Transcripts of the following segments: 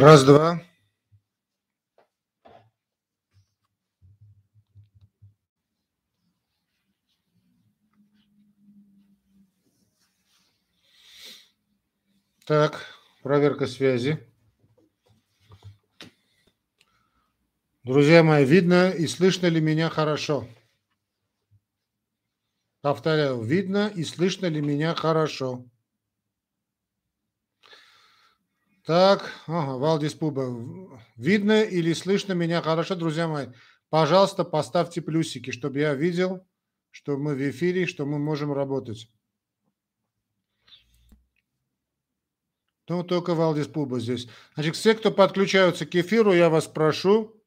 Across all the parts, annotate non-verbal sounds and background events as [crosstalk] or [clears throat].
Раз, два. Так, проверка связи. Друзья мои, видно и слышно ли меня хорошо? Повторяю, видно и слышно ли меня хорошо? Так, ага, Валдис Пуба. Видно или слышно меня хорошо, друзья мои? Пожалуйста, поставьте плюсики, чтобы я видел, что мы в эфире, что мы можем работать. Ну, только Валдис Пуба здесь. Значит, все, кто подключаются к эфиру, я вас прошу,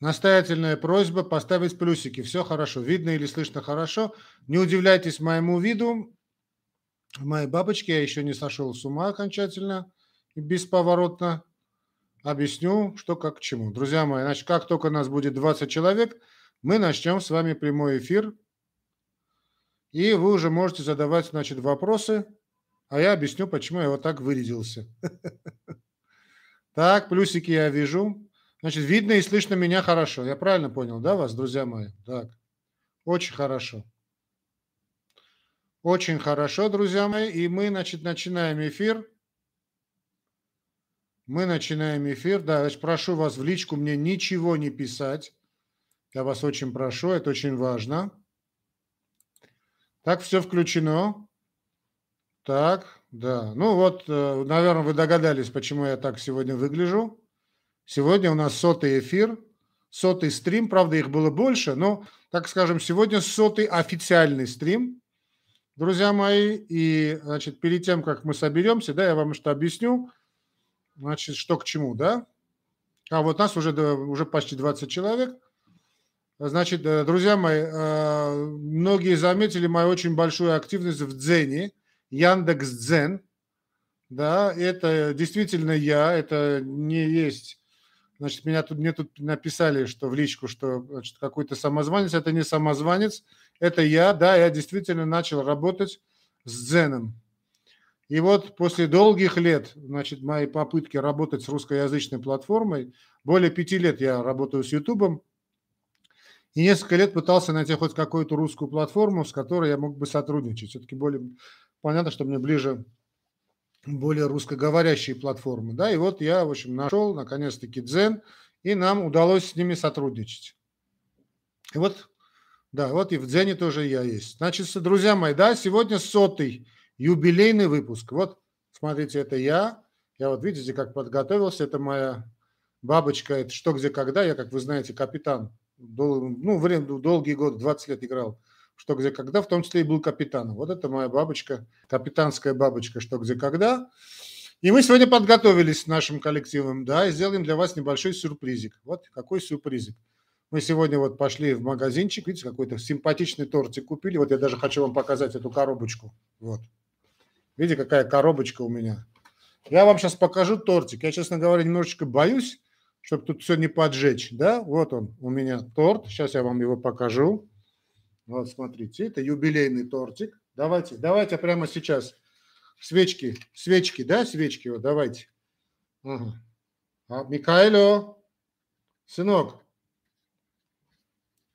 настоятельная просьба поставить плюсики. Все хорошо, видно или слышно хорошо. Не удивляйтесь моему виду. Моей бабочке я еще не сошел с ума окончательно и бесповоротно. Объясню, что как к чему. Друзья мои, значит, как только нас будет 20 человек, мы начнем с вами прямой эфир. И вы уже можете задавать, значит, вопросы а я объясню, почему я вот так вырядился. [laughs] Так, плюсики я вижу. Значит, видно и слышно меня хорошо. Я правильно понял, да, вас, друзья мои? Так, очень хорошо. Очень хорошо, друзья мои. И мы, значит, начинаем эфир. Мы начинаем эфир. Да, значит, прошу вас в личку мне ничего не писать. Я вас очень прошу, это очень важно. Так, все включено. Так, да. Ну вот, э, наверное, вы догадались, почему я так сегодня выгляжу. Сегодня у нас сотый эфир, сотый стрим. Правда, их было больше, но, так скажем, сегодня сотый официальный стрим, друзья мои. И, значит, перед тем, как мы соберемся, да, я вам что объясню, значит, что к чему, да. А вот нас уже, уже почти 20 человек. Значит, э, друзья мои, э, многие заметили мою очень большую активность в Дзене – Яндекс Дзен, да, это действительно я, это не есть Значит, меня тут, мне тут написали, что в личку, что значит, какой-то самозванец. Это не самозванец, это я. Да, я действительно начал работать с Дзеном. И вот после долгих лет, значит, моей попытки работать с русскоязычной платформой, более пяти лет я работаю с Ютубом, и несколько лет пытался найти хоть какую-то русскую платформу, с которой я мог бы сотрудничать. Все-таки более понятно, что мне ближе более русскоговорящие платформы. Да, и вот я, в общем, нашел наконец-таки Дзен, и нам удалось с ними сотрудничать. И вот, да, вот и в Дзене тоже я есть. Значит, друзья мои, да, сегодня сотый юбилейный выпуск. Вот, смотрите, это я. Я вот, видите, как подготовился. Это моя бабочка, это что, где, когда. Я, как вы знаете, капитан. Ну, время, долгие годы, 20 лет играл что где когда, в том числе и был капитаном. Вот это моя бабочка, капитанская бабочка, что где когда. И мы сегодня подготовились с нашим коллективом, да, и сделаем для вас небольшой сюрпризик. Вот какой сюрпризик. Мы сегодня вот пошли в магазинчик, видите, какой-то симпатичный тортик купили. Вот я даже хочу вам показать эту коробочку. Вот. Видите, какая коробочка у меня. Я вам сейчас покажу тортик. Я, честно говоря, немножечко боюсь, чтобы тут все не поджечь. Да, вот он у меня торт. Сейчас я вам его покажу. Вот, смотрите, это юбилейный тортик. Давайте, давайте прямо сейчас свечки, свечки, да, свечки, вот давайте. Ага. А, Микаэлю, сынок,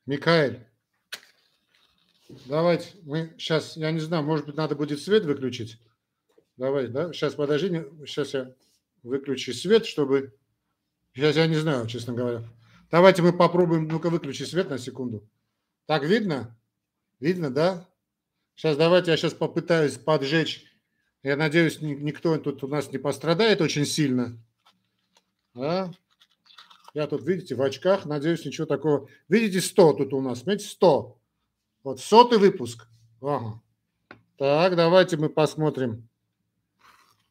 Микаэль, давайте, мы сейчас, я не знаю, может быть, надо будет свет выключить. Давай, да, сейчас подожди, сейчас я выключу свет, чтобы, сейчас я не знаю, честно говоря. Давайте мы попробуем, ну-ка выключи свет на секунду. Так видно? Видно, да? Сейчас давайте я сейчас попытаюсь поджечь. Я надеюсь, никто тут у нас не пострадает очень сильно. А? Я тут, видите, в очках. Надеюсь, ничего такого. Видите, 100 тут у нас. Видите, 100. Вот сотый выпуск. Ага. Так, давайте мы посмотрим,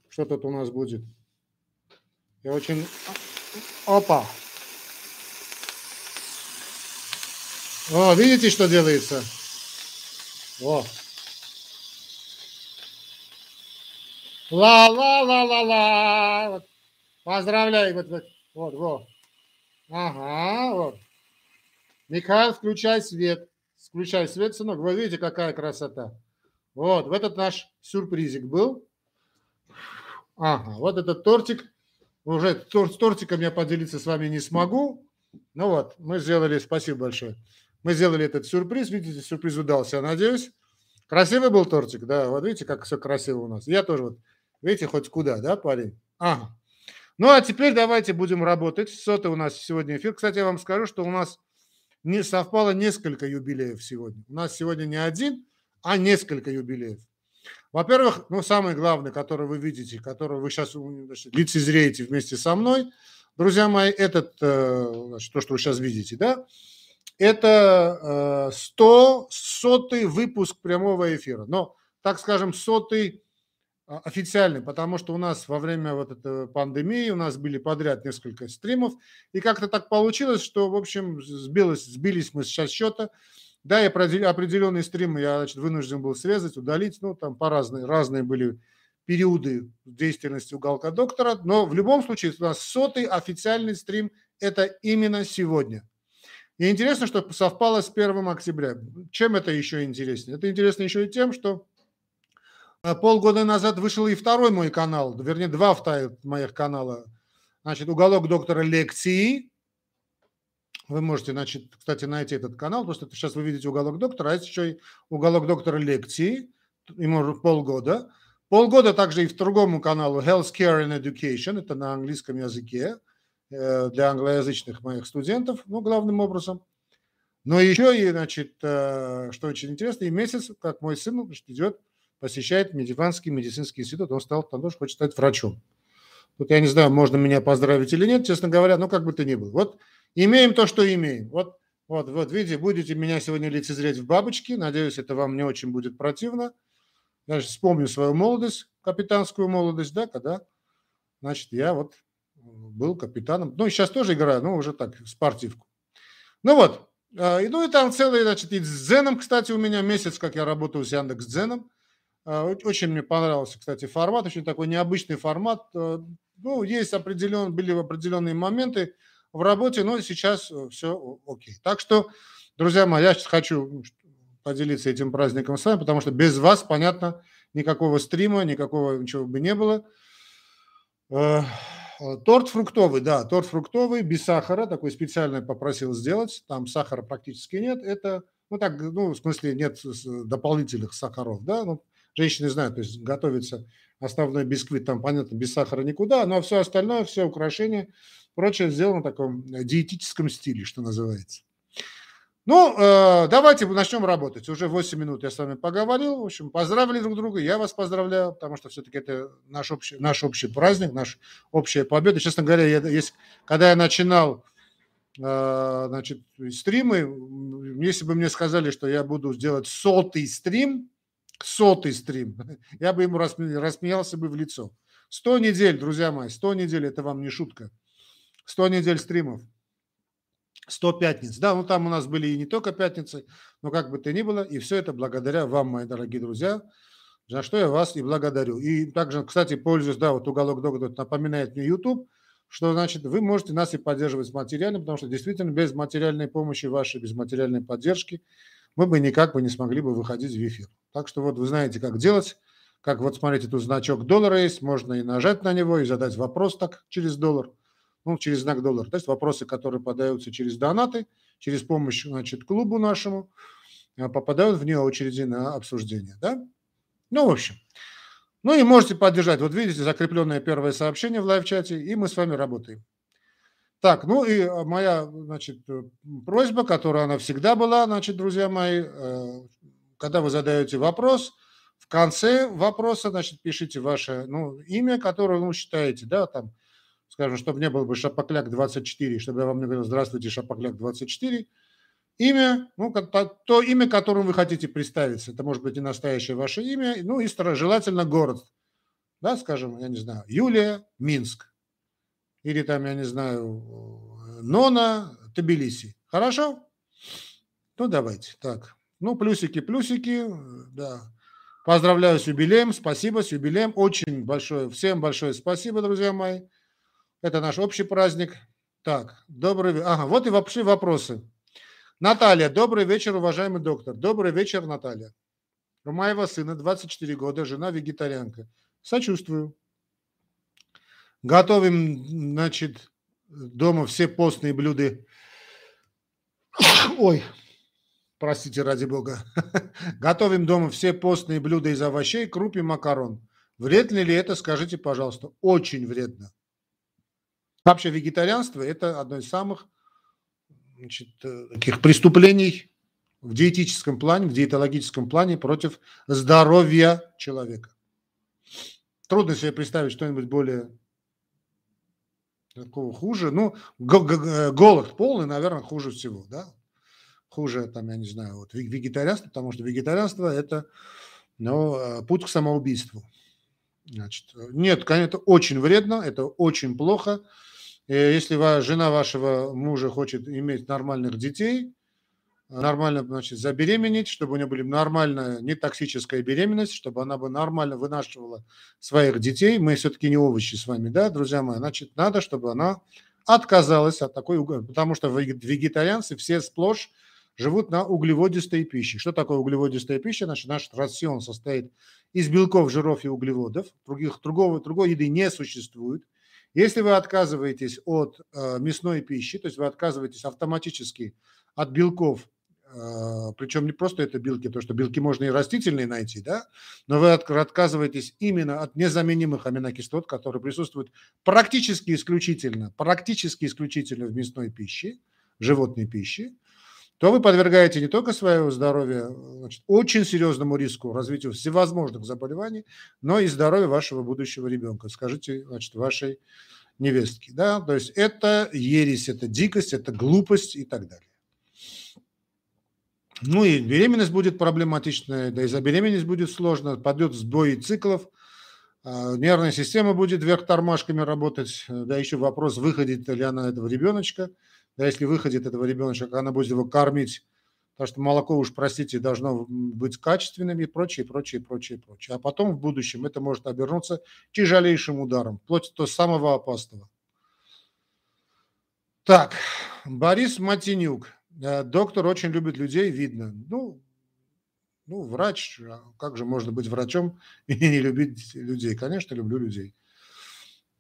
что тут у нас будет. Я очень... Опа! О, видите, что делается? О. Михаил, включай свет. Включай свет, сынок. Вы видите, какая красота. Вот, в этот наш сюрпризик был. Ага, вот этот тортик. Уже тор с тортиком я поделиться с вами не смогу. Ну вот, мы сделали, спасибо большое. Мы сделали этот сюрприз. Видите, сюрприз удался, надеюсь. Красивый был тортик, да. Вот видите, как все красиво у нас. Я тоже вот, видите, хоть куда, да, парень? Ага. Ну, а теперь давайте будем работать. Сотый у нас сегодня эфир. Кстати, я вам скажу, что у нас не совпало несколько юбилеев сегодня. У нас сегодня не один, а несколько юбилеев. Во-первых, ну, самый главный, который вы видите, который вы сейчас значит, лицезреете вместе со мной, друзья мои, этот, э, значит, то, что вы сейчас видите, да, это 100, э, сотый выпуск прямого эфира. Но, так скажем, сотый а, официальный, потому что у нас во время вот этой пандемии у нас были подряд несколько стримов, и как-то так получилось, что, в общем, сбилось, сбились мы сейчас счета. Да, и определенные стримы я значит, вынужден был срезать, удалить, ну, там по разные, разные были периоды деятельности уголка доктора, но в любом случае у нас сотый официальный стрим – это именно сегодня. И интересно, что совпало с 1 октября. Чем это еще интереснее? Это интересно еще и тем, что а полгода назад вышел и второй мой канал, вернее, два моих канала. Значит, уголок доктора лекции. Вы можете, значит, кстати, найти этот канал, что сейчас вы видите уголок доктора, а еще и уголок доктора лекции, ему полгода. Полгода также и в другому каналу Healthcare and Education, это на английском языке э, для англоязычных моих студентов, ну, главным образом. Но еще и, значит, э, что очень интересно, и месяц, как мой сын значит, идет посещает Медиванский медицинский институт, он стал там тоже хочет стать врачом. Тут я не знаю, можно меня поздравить или нет, честно говоря, но как бы то ни было. Вот имеем то, что имеем. Вот, вот, вот, видите, будете меня сегодня лицезреть в бабочке. Надеюсь, это вам не очень будет противно. Же вспомню свою молодость, капитанскую молодость, да, когда, значит, я вот был капитаном. Ну, сейчас тоже играю, но уже так, спортивку. Ну вот, а, ну и там целый, значит, и с Дзеном, кстати, у меня месяц, как я работаю с Яндекс Дзеном. А, очень мне понравился, кстати, формат, очень такой необычный формат. Э, ну, есть определен, были определенные моменты в работе, но сейчас э, все окей. Так что, друзья мои, я сейчас хочу поделиться этим праздником с вами, потому что без вас, понятно, никакого стрима, никакого ничего бы не было. Э, торт фруктовый, да, торт фруктовый, без сахара, такой специально попросил сделать, там сахара практически нет, это, ну так, ну, в смысле нет дополнительных сахаров, да, ну, женщины знают, то есть готовится основной бисквит, там, понятно, без сахара никуда, но все остальное, все украшения, прочее сделано в таком э, диетическом стиле, что называется. Ну, э, давайте начнем работать. Уже 8 минут я с вами поговорил. В общем, поздравили друг друга. Я вас поздравляю, потому что все-таки это наш общий, наш общий праздник, наш общая победа. Честно говоря, я, есть, когда я начинал э, значит, стримы, если бы мне сказали, что я буду сделать сотый стрим, сотый стрим, [laughs] я бы ему рассмеялся бы в лицо. Сто недель, друзья мои, сто недель, это вам не шутка. Сто недель стримов. Сто пятниц. Да, ну там у нас были и не только пятницы, но как бы то ни было, и все это благодаря вам, мои дорогие друзья, за что я вас и благодарю. И также, кстати, пользуюсь, да, вот уголок доктор напоминает мне YouTube, что значит вы можете нас и поддерживать материально, потому что действительно без материальной помощи вашей, без материальной поддержки мы бы никак бы не смогли бы выходить в эфир. Так что вот вы знаете, как делать. Как вот смотрите, тут значок доллара есть, можно и нажать на него, и задать вопрос так через доллар, ну, через знак доллар. То есть вопросы, которые подаются через донаты, через помощь, значит, клубу нашему, а, попадают вне очереди на обсуждение, да? Ну, в общем. Ну и можете поддержать. Вот видите, закрепленное первое сообщение в лайв-чате, и мы с вами работаем. Так, ну и а, моя, значит, э, просьба, которая она всегда была, значит, друзья мои, э, когда вы задаете вопрос, в конце вопроса, значит, пишите ваше ну, имя, которое вы считаете, да, там, скажем, чтобы не было бы Шапокляк 24, чтобы я вам не говорил «Здравствуйте, Шапокляк 24», имя, ну, то, то имя, которым вы хотите представиться. Это может быть и настоящее ваше имя, ну и желательно город. Да, скажем, я не знаю, Юлия, Минск. Или там, я не знаю, Нона, Тбилиси. Хорошо? Ну, давайте. Так. Ну, плюсики, плюсики, да. Поздравляю с юбилеем, спасибо с юбилеем. Очень большое, всем большое спасибо, друзья мои. Это наш общий праздник. Так, добрый Ага, вот и вообще вопросы. Наталья, добрый вечер, уважаемый доктор. Добрый вечер, Наталья. У моего сына 24 года, жена вегетарианка. Сочувствую. Готовим, значит, дома все постные блюда. [coughs] Ой, простите, ради бога. [laughs] Готовим дома все постные блюда из овощей, круп и макарон. Вредно ли это, скажите, пожалуйста. Очень вредно. Вообще вегетарианство – это одно из самых значит, э, таких преступлений в диетическом плане, в диетологическом плане против здоровья человека. Трудно себе представить что-нибудь более такого хуже. Ну, э, голод полный, наверное, хуже всего, да? Хуже, там, я не знаю, вот вегетарианство, потому что вегетарианство – это ну, э, путь к самоубийству. Значит, нет, конечно, это очень вредно, это очень плохо. Если жена вашего мужа хочет иметь нормальных детей, нормально, значит, забеременеть, чтобы у нее были нормальная, не токсическая беременность, чтобы она бы нормально вынашивала своих детей. Мы все-таки не овощи с вами, да, друзья мои. Значит, надо, чтобы она отказалась от такой, потому что вегетарианцы все сплошь живут на углеводистой пище. Что такое углеводистая пища? Значит, наш рацион состоит из белков, жиров и углеводов. Других, другого, другой еды не существует. Если вы отказываетесь от э, мясной пищи, то есть вы отказываетесь автоматически от белков, э, причем не просто это белки, то что белки можно и растительные найти, да, но вы от, отказываетесь именно от незаменимых аминокислот, которые присутствуют практически исключительно, практически исключительно в мясной пище, животной пище, то вы подвергаете не только свое здоровье значит, очень серьезному риску развитию всевозможных заболеваний, но и здоровье вашего будущего ребенка, скажите, значит, вашей невестке. Да? То есть это ересь, это дикость, это глупость и так далее. Ну и беременность будет проблематичная, да и за беременность будет сложно, падет сбой циклов, а, нервная система будет вверх тормашками работать, да еще вопрос, выходит ли она этого ребеночка – да, если выходит этого ребеночка, она будет его кормить, потому что молоко уж, простите, должно быть качественным и прочее, прочее, прочее, прочее. А потом в будущем это может обернуться тяжелейшим ударом, вплоть до самого опасного. Так, Борис Матинюк. Э, доктор очень любит людей, видно. Ну, ну, врач, а как же можно быть врачом и [laughs] не любить людей? Конечно, люблю людей.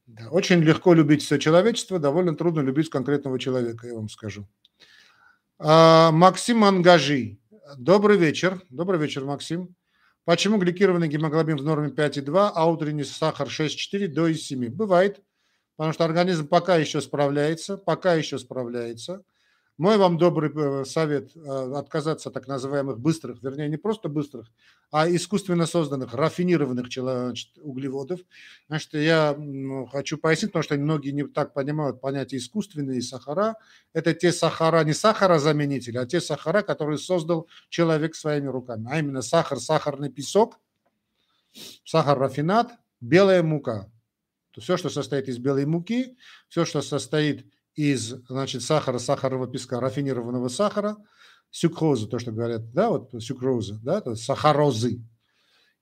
Да, очень легко любить все человечество, довольно трудно любить конкретного человека, я вам скажу. А, Максим Ангажи. Добрый вечер. Добрый вечер, Максим. Почему гликированный гемоглобин в норме 5,2, а утренний сахар 6,4 до и 7? Бывает, потому что организм пока еще справляется, пока еще справляется. Мой вам добрый э, совет э, отказаться от так называемых быстрых, вернее, не просто быстрых, а искусственно созданных, рафинированных значит, углеводов. Значит, я хочу пояснить, потому что многие не так понимают понятие искусственные сахара. Это те сахара, не сахарозаменители, а те сахара, которые создал человек своими руками. А именно сахар, сахарный песок, сахар-рафинат, белая мука. То все, что состоит из белой муки, все, что состоит из значит, сахара, сахарного песка, рафинированного сахара, сюкрозы, то, что говорят, да, вот сюкрозы, да, то есть сахарозы,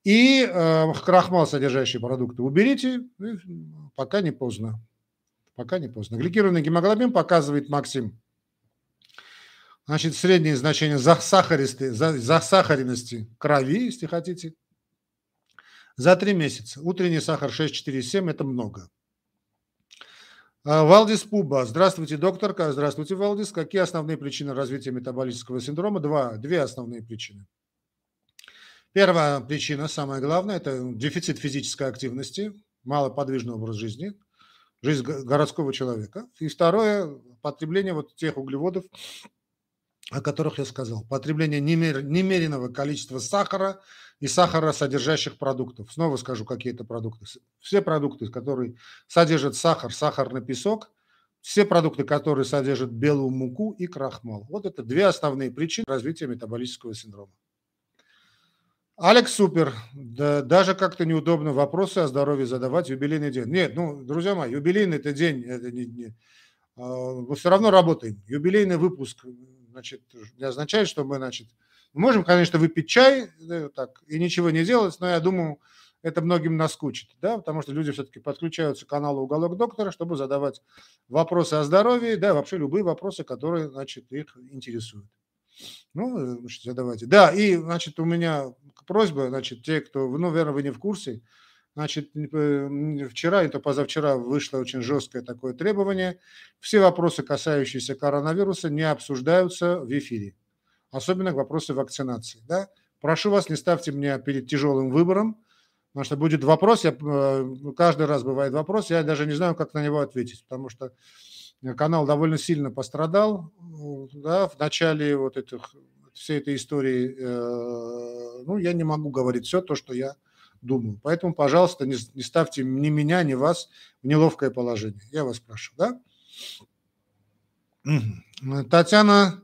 и э, крахмал, содержащие продукты уберите, пока не поздно. Пока не поздно. Гликированный гемоглобин показывает Максим. Значит, среднее значение засахаристой, засахаренности крови, если хотите, за три месяца. Утренний сахар 6,47 – это много. А, Валдис Пуба. Здравствуйте, доктор. Здравствуйте, Валдис. Какие основные причины развития метаболического синдрома? Два, две основные причины. Первая причина, самая главная, это дефицит физической активности, малоподвижный образ жизни, жизнь городского человека. И второе, потребление вот тех углеводов, о которых я сказал. Потребление немеренного количества сахара и сахаросодержащих продуктов. Снова скажу, какие это продукты. Все продукты, которые содержат сахар, сахарный песок, все продукты, которые содержат белую муку и крахмал. Вот это две основные причины развития метаболического синдрома. Алекс Супер. Да, даже как-то неудобно вопросы о здоровье задавать юбилейный день. Нет, ну, друзья мои, юбилейный это день, это не, не, а, мы все равно работаем. Юбилейный выпуск значит, не означает, что мы, значит, можем, конечно, выпить чай да, так, и ничего не делать, но я думаю, это многим наскучит, да, потому что люди все-таки подключаются к каналу «Уголок доктора», чтобы задавать вопросы о здоровье, да, вообще любые вопросы, которые, значит, их интересуют. Ну, значит, задавайте. Да, и, значит, у меня просьба, значит, те, кто, ну, наверное, вы не в курсе, значит, вчера, это позавчера вышло очень жесткое такое требование. Все вопросы, касающиеся коронавируса, не обсуждаются в эфире. Особенно вопросы вакцинации, да. Прошу вас, не ставьте меня перед тяжелым выбором, потому что будет вопрос, я, э, каждый раз бывает вопрос, я даже не знаю, как на него ответить, потому что канал довольно сильно пострадал да, в начале вот этих, всей этой истории. Э, ну, я не могу говорить все то, что я думаю. Поэтому, пожалуйста, не, не ставьте ни меня, ни вас в неловкое положение. Я вас прошу, да? Татьяна,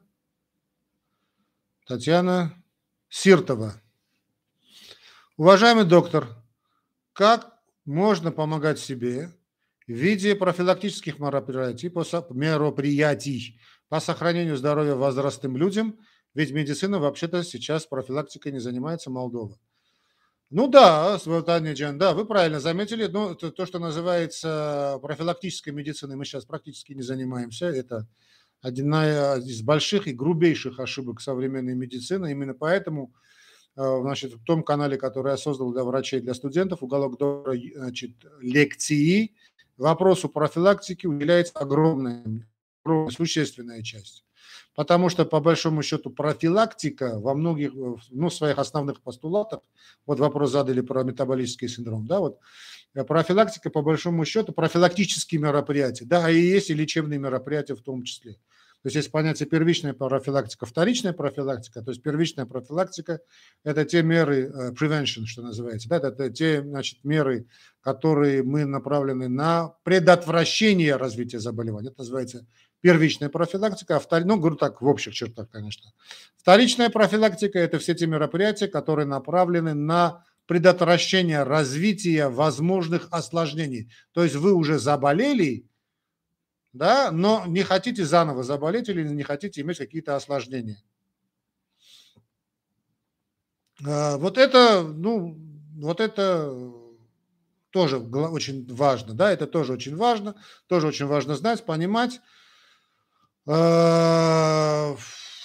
Татьяна Сиртова. Уважаемый доктор, как можно помогать себе в виде профилактических мероприятий по, мероприятий по сохранению здоровья возрастным людям, ведь медицина вообще-то сейчас профилактикой не занимается Молдова. Ну да, Таня Джан, да, вы правильно заметили. Ну, то, то, что называется профилактической медициной, мы сейчас практически не занимаемся. Это одна из больших и грубейших ошибок современной медицины. Именно поэтому э, значит, в том канале, который я создал для врачей, для студентов, уголок доктора, значит, лекции, вопросу профилактики уделяется огромная существенная часть. Потому что, по большому счету, профилактика во многих, ну, своих основных постулатах, вот вопрос задали про метаболический синдром, да, вот э, профилактика, по большому счету, профилактические мероприятия, да, и есть и лечебные мероприятия в том числе. То есть есть понятие первичная профилактика, вторичная профилактика. То есть первичная профилактика – это те меры, э, prevention, что называется, да, это те значит, меры, которые мы направлены на предотвращение развития заболевания. Это называется первичная профилактика, а втор... ну, говорю так, в общих чертах, конечно. Вторичная профилактика – это все те мероприятия, которые направлены на предотвращение развития возможных осложнений. То есть вы уже заболели, да, но не хотите заново заболеть или не хотите иметь какие-то осложнения. А, вот это, ну, вот это тоже очень важно, да, это тоже очень важно, тоже очень важно знать, понимать. А,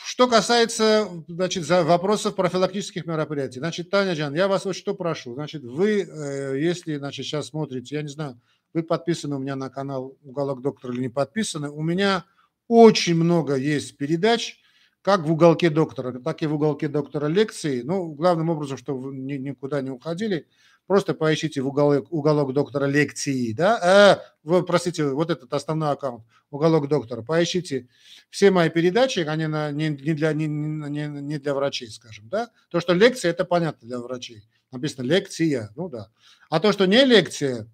что касается, значит, вопросов профилактических мероприятий, значит, Таня Джан, я вас вот что прошу, значит, вы, э, если, значит, сейчас смотрите, я не знаю, вы подписаны у меня на канал «Уголок доктора» или не подписаны, у меня очень много есть передач, как в «Уголке доктора», так и в «Уголке доктора» лекции. Ну, главным образом, чтобы вы никуда не уходили, просто поищите в уголок, уголок доктора лекции, да, э, вы, простите, вот этот основной аккаунт, уголок доктора, поищите все мои передачи, они на, не, не, для, не, не, не для врачей, скажем, да, то, что лекция, это понятно для врачей, написано лекция, ну да, а то, что не лекция,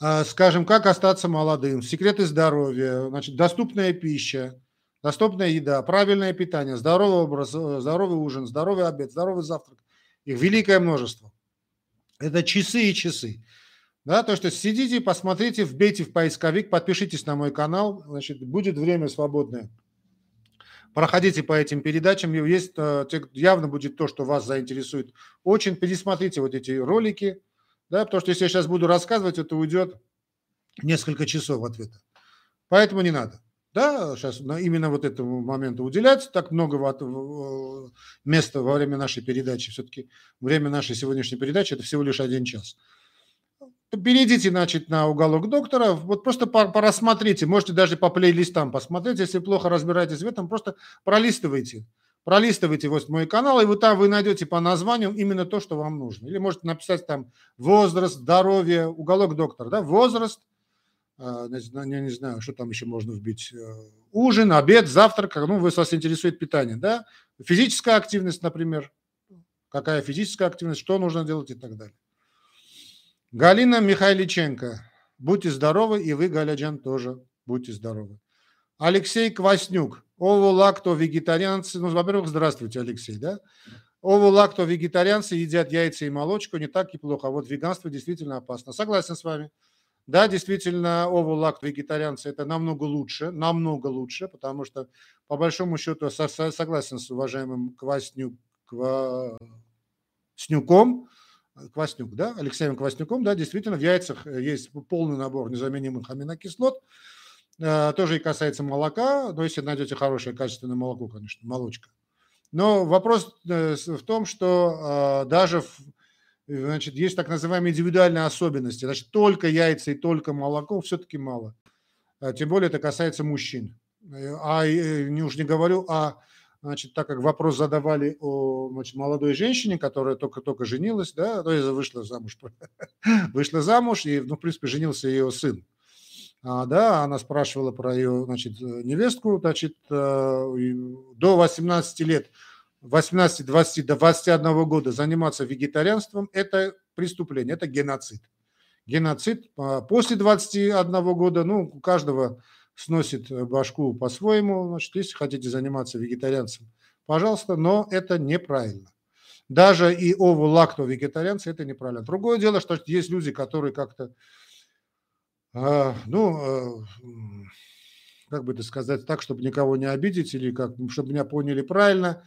а, скажем, как остаться молодым, секреты здоровья, значит, доступная пища, доступная еда, правильное питание, здоровый образ, э, здоровый ужин, здоровый обед, здоровый завтрак. Их великое множество. Это часы и часы. Да, то, что сидите, посмотрите, вбейте в поисковик, подпишитесь на мой канал, значит, будет время свободное. Проходите по этим передачам, есть, э, явно будет то, что вас заинтересует. Очень пересмотрите вот эти ролики, да, потому что если я сейчас буду рассказывать, это уйдет несколько часов ответа. Поэтому не надо. Да, сейчас именно вот этому моменту уделять так много места во время нашей передачи. Все-таки время нашей сегодняшней передачи – это всего лишь один час. Перейдите, значит, на уголок доктора, вот просто порассмотрите, можете даже по плейлистам посмотреть, если плохо разбираетесь в этом, просто пролистывайте пролистывайте вот мой канал, и вы там вы найдете по названию именно то, что вам нужно. Или можете написать там возраст, здоровье, уголок доктора, да, возраст, а, не, не знаю, что там еще можно вбить, э, ужин, обед, завтрак, ну, вы, вас интересует питание, да, физическая активность, например, какая физическая активность, что нужно делать и так далее. Галина Михайличенко, будьте здоровы, и вы, Галяджан, тоже будьте здоровы. Алексей Кваснюк, Ово-лакто-вегетарианцы, ну, во-первых, здравствуйте, Алексей, да? Ово-лакто-вегетарианцы едят яйца и молочку, не так и плохо, а вот веганство действительно опасно. Согласен с вами. Да, действительно, ово-лакто-вегетарианцы это намного лучше, намного лучше, потому что, по большому счету, со согласен с уважаемым Кваснюк, Кваснюком, Кваснюк, да, Алексеем Кваснюком, да, действительно, в яйцах есть полный набор незаменимых аминокислот, Э, тоже и касается молока, но если найдете хорошее качественное молоко, конечно, молочка. Но вопрос э, в том, что э, даже значит, есть так называемые индивидуальные особенности. Значит, только яйца и только молоко все-таки мало. Тем более это касается мужчин. А не уж не говорю о значит, так как вопрос задавали о значит, молодой женщине, которая только-только женилась, да, то есть вышла замуж, [laughs] вышла замуж, и, ну, в принципе, женился ее сын. А, да, она спрашивала про ее, значит, невестку, значит, э, до 18 лет, 18, 20, до 21 года заниматься вегетарианством – это преступление, это геноцид. Геноцид а, после 21 года, ну, у каждого сносит башку по-своему. Значит, если хотите заниматься вегетарианцем, пожалуйста, но это неправильно. Даже и ово-лакто вегетарианцы это неправильно. Другое дело, что есть люди, которые как-то, э, ну, э, как бы это сказать так, чтобы никого не обидеть или как, чтобы меня поняли правильно,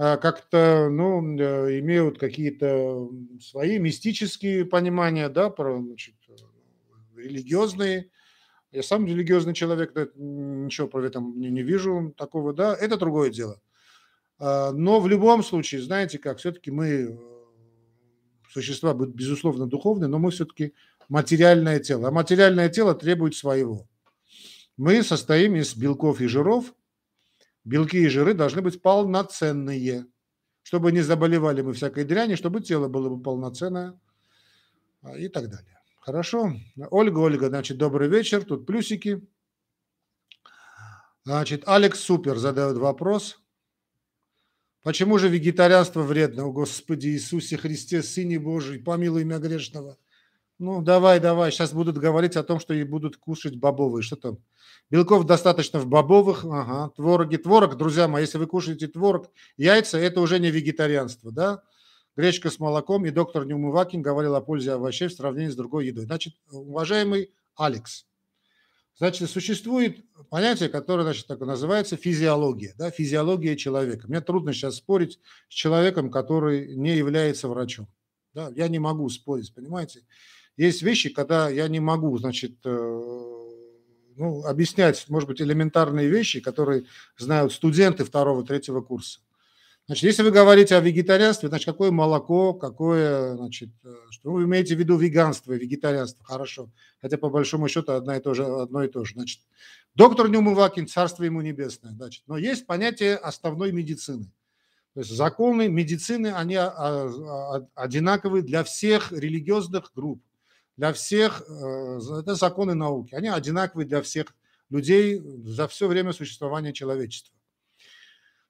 как-то, ну, э, имеют какие-то свои мистические понимания, да, про, значит, э, религиозные, я сам религиозный человек, ничего про это не, не вижу такого, да, это другое дело. А, но в любом случае, знаете как, все-таки мы э, существа, безусловно, духовные, но мы все-таки материальное тело. А материальное тело требует своего. Мы состоим из белков и жиров. Белки и жиры должны быть полноценные, чтобы не заболевали мы всякой дряни, чтобы тело было бы полноценное а, и так далее. Хорошо. Ольга, Ольга, значит, добрый вечер. Тут плюсики. Значит, Алекс Супер задает вопрос. Почему же вегетарианство вредно? О Господи Иисусе Христе, Сыне Божий, помилуй меня грешного. Ну, давай, давай. Сейчас будут говорить о том, что и будут кушать бобовые. Что там? Белков достаточно в бобовых. Ага, твороги. Творог, друзья мои, если вы кушаете творог, яйца, это уже не вегетарианство, да? гречка с молоком, и доктор Нюмывакин говорил о пользе овощей в сравнении с другой едой. Значит, уважаемый Алекс, значит, существует понятие, которое, значит, так называется физиология, да, физиология человека. Мне трудно сейчас спорить с человеком, который не является врачом. Да, я не могу спорить, понимаете? Есть вещи, когда я не могу, значит, э, ну, объяснять, может быть, элементарные вещи, которые знают студенты второго, третьего курса. Значит, если вы говорите о вегетарианстве, значит, какое молоко, какое, значит, э, что вы имеете в виду веганство, вегетарианство, хорошо. Хотя по большому счету одно и то же, одно и то же. Значит, доктор Нюмывакин, царство ему небесное, значит, но есть понятие основной медицины. То есть законы медицины, они а, а, одинаковые для всех религиозных групп, для всех, э, это законы науки, они одинаковые для всех людей за все время существования человечества.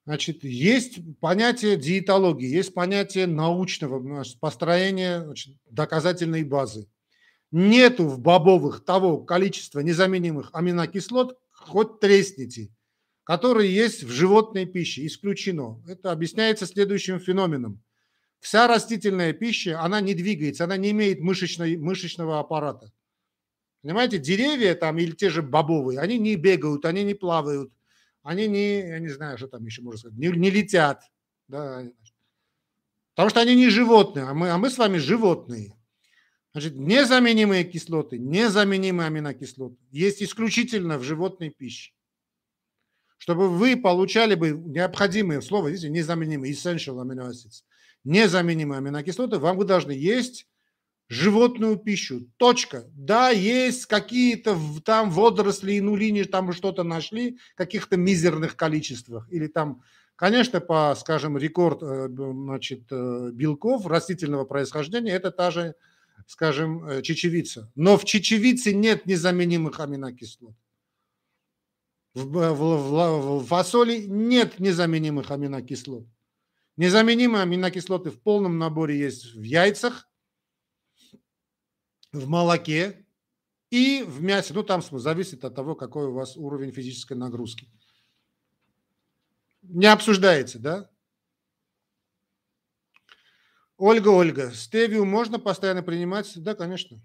Значит, есть понятие диетологии, есть понятие научного построения доказательной базы. Нету в бобовых того количества незаменимых аминокислот, хоть тресните, которые есть в животной пище. Исключено. Это объясняется следующим феноменом. Вся растительная пища, она не двигается, она не имеет мышечной, мышечного аппарата. Понимаете, деревья там или те же бобовые, они не бегают, они не плавают, они не, я не знаю, что там еще можно сказать, не, не летят. Да. Потому что они не животные, а мы, а мы с вами животные. Значит, незаменимые кислоты, незаменимые аминокислоты есть исключительно в животной пище. Чтобы вы получали бы необходимые, слово, видите, незаменимые, essential amino acids, незаменимые аминокислоты, вам вы должны есть животную пищу. Точка. Да, есть какие-то там водоросли, и нулини, там что-то нашли, каких-то мизерных количествах. Или там, конечно, по, скажем, рекорд э, значит, э, белков растительного происхождения, это та же, скажем, э, чечевица. Но в чечевице нет незаменимых аминокислот. В, в, в, в фасоли нет незаменимых аминокислот. Незаменимые аминокислоты в полном наборе есть в яйцах, в молоке и в мясе. Ну, там зависит от того, какой у вас уровень физической нагрузки. Не обсуждается, да? Ольга, Ольга, стевию можно постоянно принимать? Да, конечно.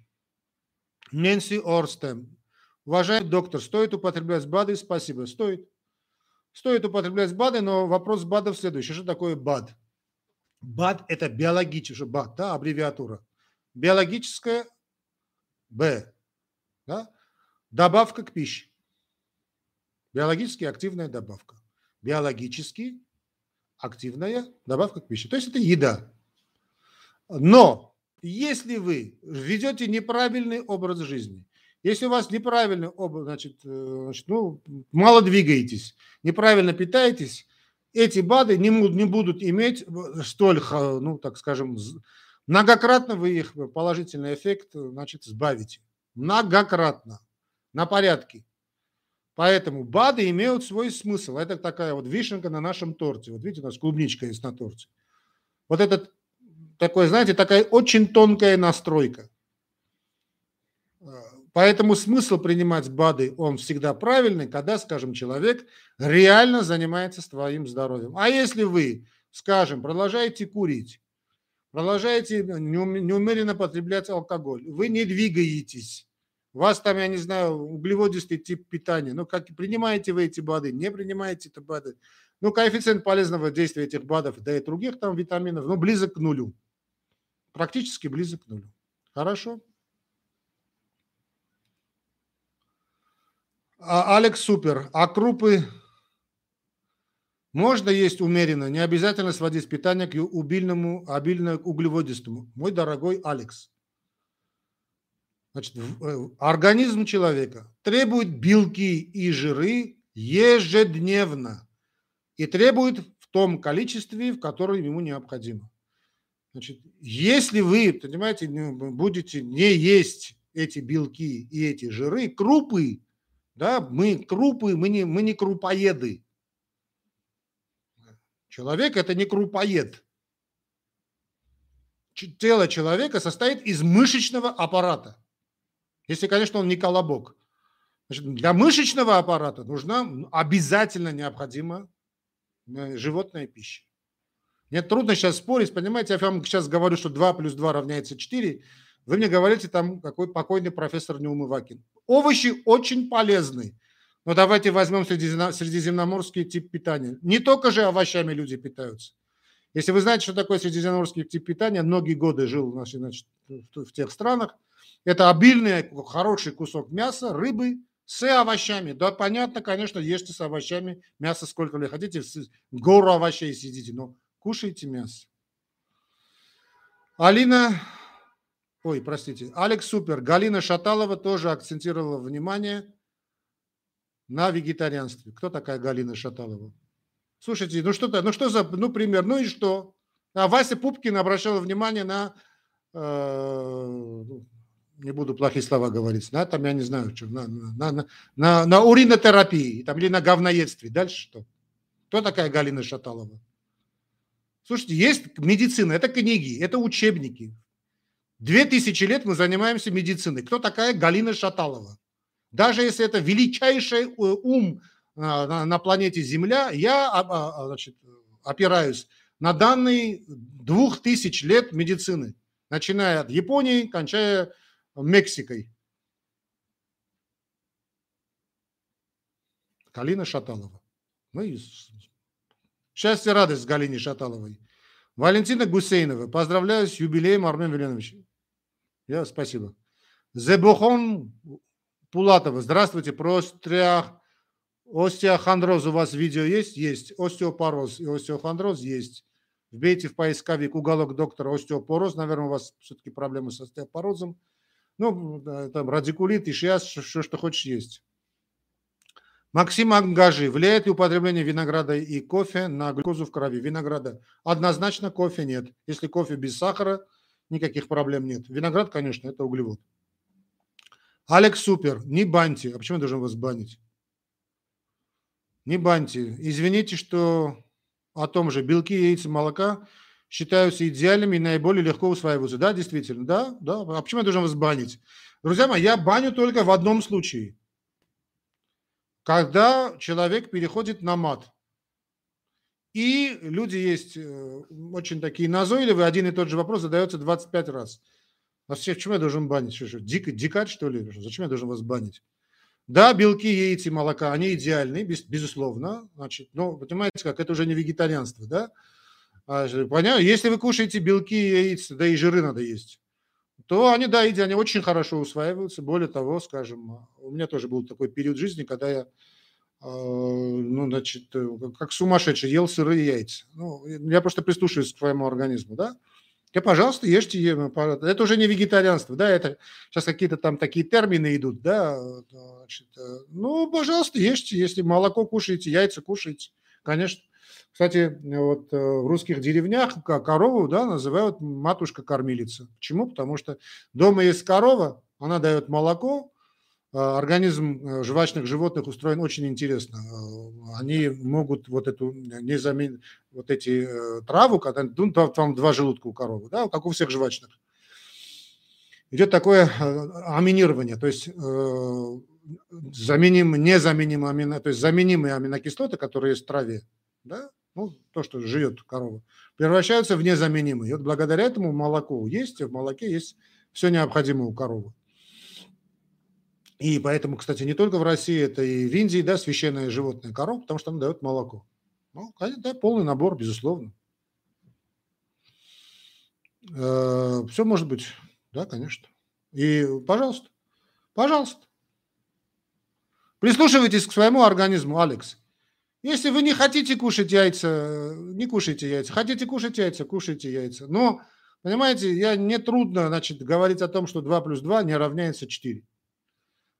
Нэнси Орстем. Уважаемый доктор, стоит употреблять БАДы? Спасибо, стоит. Стоит употреблять БАДы, но вопрос БАДов следующий. Что такое БАД? БАД – это биологический, БАД, да, аббревиатура. Биологическое Б. Да? Добавка к пище. Биологически активная добавка. Биологически активная добавка к пище. То есть это еда. Но если вы ведете неправильный образ жизни, если у вас неправильный образ, значит, э, значит ну, мало двигаетесь, неправильно питаетесь, эти БАДы не, не будут иметь столь, ну, так скажем, многократно вы их положительный эффект, значит, сбавите. Многократно. На порядке. Поэтому БАДы имеют свой смысл. Это такая вот вишенка на нашем торте. Вот видите, у нас клубничка есть на торте. Вот этот такой, знаете, такая очень тонкая настройка. Поэтому смысл принимать БАДы, он всегда правильный, когда, скажем, человек реально занимается своим здоровьем. А если вы, скажем, продолжаете курить, продолжаете неумеренно потреблять алкоголь, вы не двигаетесь, у вас там, я не знаю, углеводистый тип питания, ну, как принимаете вы эти БАДы, не принимаете эти БАДы, ну, коэффициент полезного действия этих БАДов, да и других там витаминов, ну, близок к нулю. Практически близок к нулю. Хорошо? А, Алекс Супер. А крупы можно есть умеренно, не обязательно сводить питание к убильному, обильно углеводистому. Мой дорогой Алекс. Значит, э, организм человека требует белки и жиры ежедневно и требует в том количестве, в котором ему необходимо. Значит, если вы, понимаете, будете не есть эти белки и эти жиры, крупы, да, мы крупы, мы не, мы не крупоеды. Человек – это не крупоед. Тело человека состоит из мышечного аппарата. Если, конечно, он не колобок. Значит, для мышечного аппарата нужна обязательно необходима э, животная пища. Мне трудно сейчас спорить, понимаете, я вам сейчас говорю, что 2 плюс 2 равняется 4, вы мне говорите, там какой покойный профессор Неумывакин. Овощи очень полезны. Но давайте возьмем средиземноморский тип питания. Не только же овощами люди питаются. Если вы знаете, что такое средиземноморский тип питания, многие годы жил значит, в тех странах, это обильный, хороший кусок мяса, рыбы с овощами. Да, понятно, конечно, ешьте с овощами мясо сколько вы хотите, гору овощей сидите, но кушайте мясо. Алина, ой, простите, Алекс Супер, Галина Шаталова тоже акцентировала внимание на вегетарианстве. Кто такая Галина Шаталова? Слушайте, ну что-то, ну что за, ну пример, ну и что? А Вася Пупкин обращала внимание на, э, ну, не буду плохие слова говорить, на там, я не знаю, что, на, на, на, на, на уринотерапии там, или на говноедстве. Дальше что? Кто такая Галина Шаталова? Слушайте, есть медицина, это книги, это учебники. Две тысячи лет мы занимаемся медициной. Кто такая Галина Шаталова? Даже если это величайший э, ум а, на планете Земля, я а, а, значит, опираюсь на данные двух тысяч лет медицины, начиная от Японии, кончая Мексикой. Галина Шаталова. Мы Счастье, радость Галине Шаталовой. Валентина Гусейнова. Поздравляю с юбилеем, Армен Веленович. Я спасибо. Зебохон Пулатова. Здравствуйте. Про остеохондроз у вас видео есть? Есть. Остеопороз и остеохондроз есть. Вбейте в поисковик уголок доктора остеопороз. Наверное, у вас все-таки проблемы с остеопорозом. Ну, там радикулит, ишиаз, все, что хочешь есть. Максим Ангажи. Влияет ли употребление винограда и кофе на глюкозу в крови? Винограда однозначно кофе нет. Если кофе без сахара, никаких проблем нет. Виноград, конечно, это углевод. Алекс Супер. Не баньте. А почему я должен вас банить? Не баньте. Извините, что о том же белки, яйца, молока считаются идеальными и наиболее легко усваиваются. Да, действительно, да, да. А почему я должен вас банить? Друзья мои, я баню только в одном случае – когда человек переходит на мат. И люди есть э, очень такие назойливые, один и тот же вопрос задается 25 раз. А почему я должен банить? Что, что, дик, дикать, что ли? Зачем я должен вас банить? Да, белки, яйца, молока, они идеальны, без, безусловно. Значит, но понимаете как, это уже не вегетарианство, да? А, понятно? Если вы кушаете белки, яйца, да и жиры надо есть то они, да, они очень хорошо усваиваются. Более того, скажем, у меня тоже был такой период жизни, когда я а, ну, значит, э, как сумасшедший, ел сырые яйца. Ну, я просто прислушиваюсь к твоему организму, да? Я, пожалуйста, ешьте. Это уже не вегетарианство, да, это сейчас какие-то там такие термины идут, да. Значит, э, ну, пожалуйста, ешьте, если молоко кушаете, яйца кушаете, конечно. Кстати, вот э, в русских деревнях корову, да, называют матушка-кормилица. Почему? Потому что дома есть корова, она дает молоко, а, организм э, жвачных животных устроен очень интересно. А, они могут вот эту не замен... вот эти э, траву, когда ну, там два желудка у коровы, да, как у всех жвачных. Идет такое э, аминирование, то есть заменим, незаменим амино, то есть заменимые аминокислоты, которые есть в траве, да, ну, то, что живет корова, превращаются в незаменимые. И вот благодаря этому молоко есть, в молоке есть все необходимое у коровы. И поэтому, кстати, не только в России, это и в Индии, да, священное животное корова, потому что она дает молоко. Ну, да, полный набор, безусловно. Э, Все может быть, да, конечно. И, пожалуйста, пожалуйста. Прислушивайтесь к своему организму, Алекс. Если вы не хотите кушать яйца, не кушайте яйца. Хотите кушать яйца, кушайте яйца. Но, понимаете, я не трудно, значит, говорить о том, что 2 плюс 2 не равняется 4.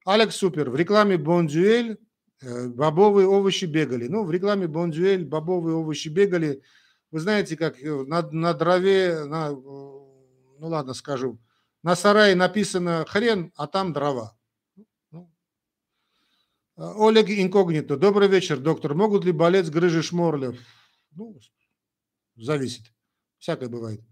Алекс Супер, в рекламе Бондюэль э, бобовые овощи бегали. Ну, в рекламе Бондюэль бобовые овощи бегали. Вы знаете, как э, на, на дрове, на, э, ну ладно, скажу, на сарае написано хрен, а там дрова. Ну. Олег Инкогнито. Добрый вечер, доктор. Могут ли болеть с грыжей шморлев? Ну, зависит. Всякое бывает.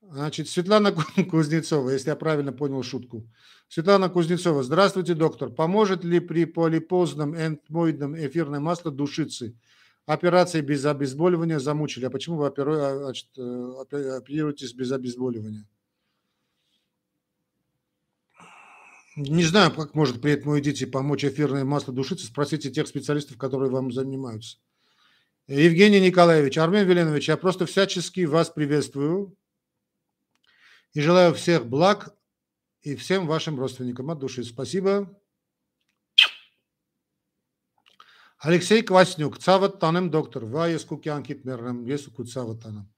Значит, Светлана [laughs] Кузнецова, если я правильно понял шутку. Светлана Кузнецова. Здравствуйте, доктор. Поможет ли при полипозном энтмоидном эфирное масло душицы? Операции без обезболивания замучили. А почему вы а, значит, э, оперируетесь без обезболивания? Не знаю, как может при этом идите помочь эфирное масло душиться. Спросите тех специалистов, которые вам занимаются. Евгений Николаевич, Армен Веленович, я просто всячески вас приветствую и желаю всех благ и всем вашим родственникам от души. Спасибо. Алексей Кваснюк, цават танем доктор, ва еску кянкит мернем, еску цават танем.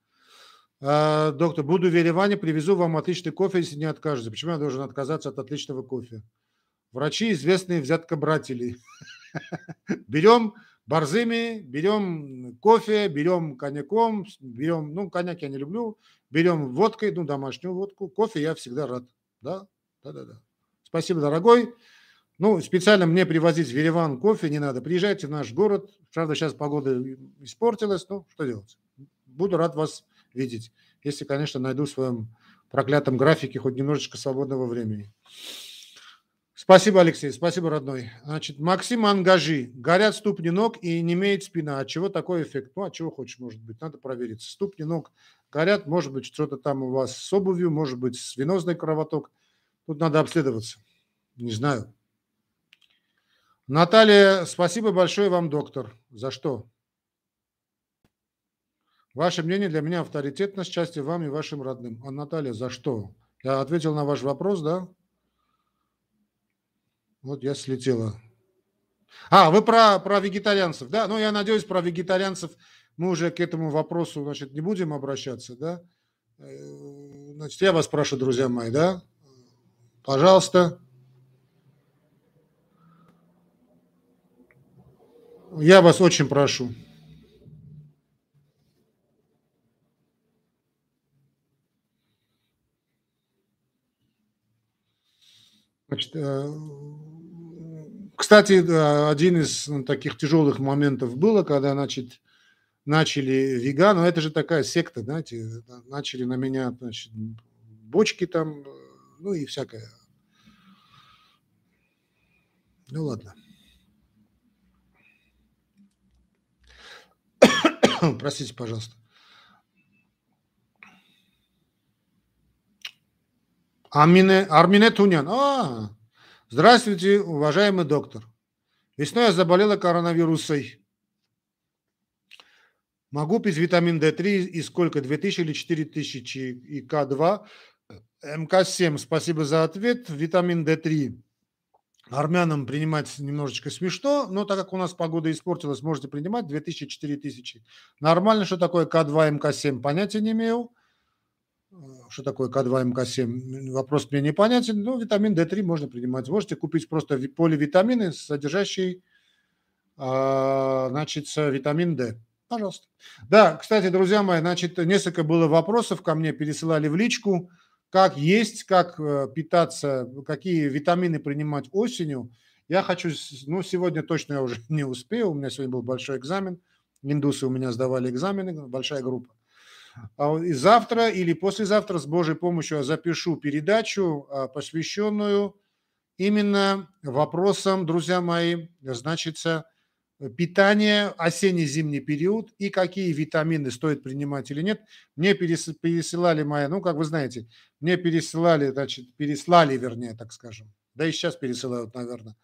А, доктор, буду в Ереване, привезу вам отличный кофе, если не откажете. Почему я должен отказаться от отличного кофе? Врачи известные взяткобратели. [laughs] Берем борзыми, берем кофе, берем коньяком, берем, ну, коньяк я не люблю, берем водкой, ну, домашнюю водку. Кофе я всегда рад, да? Да-да-да. Спасибо, дорогой. Ну, специально мне привозить в Ереван кофе не надо. Приезжайте в наш город. Правда, сейчас погода испортилась. Ну, что делать? Буду рад вас видеть. Если, конечно, найду в своем проклятом графике хоть немножечко свободного времени. Спасибо, Алексей. Спасибо, родной. Значит, Максим Ангажи. Горят ступни ног и не имеет спина. От чего такой эффект? Ну, от чего хочешь, может быть. Надо проверить. Ступни ног горят. Может быть, что-то там у вас с обувью. Может быть, с венозный кровоток. Тут надо обследоваться. Не знаю. Наталья, спасибо большое вам, доктор. За что? Ваше мнение для меня авторитетно, счастья вам и вашим родным. А Наталья, за что? Я ответил на ваш вопрос, да? Вот я слетела. А, вы про, про вегетарианцев, да? Ну, я надеюсь, про вегетарианцев мы уже к этому вопросу, значит, не будем обращаться, да? Э, значит, я вас прошу, друзья мои, да? Пожалуйста. Я вас очень прошу. Значит, э, кстати, один из таких тяжелых моментов было, когда, значит, начали веган, но это же такая секта, знаете, начали на меня, значит, бочки там, ну и всякое ну ладно. [coughs] Простите, пожалуйста. Амине, Армине Тунян. А, здравствуйте, уважаемый доктор. Весной я заболела коронавирусой. Могу пить витамин D3 и сколько? 2000 или 4000 и К2? МК7, спасибо за ответ. Витамин D3 армянам принимать немножечко смешно, но так как у нас погода испортилась, можете принимать 2000-4000. Нормально, что такое К2, МК7, понятия не имею. Что такое К2, МК7, вопрос мне непонятен, но витамин D3 можно принимать. Можете купить просто поливитамины, содержащие а, значит, витамин D. Пожалуйста. Да, кстати, друзья мои, значит, несколько было вопросов ко мне, пересылали в личку как есть, как э, питаться, какие витамины принимать осенью. Я хочу, ну, сегодня точно я уже [laughs] не успею, у меня сегодня был большой экзамен, индусы у меня сдавали экзамены, большая группа. А и завтра или послезавтра с Божьей помощью я запишу передачу, а, посвященную именно вопросам, друзья мои, значится, питание, осенне-зимний период и какие витамины стоит принимать или нет. Мне пересылали мои, ну, как вы знаете, мне пересылали, значит, переслали, вернее, так скажем, да и сейчас пересылают, наверное,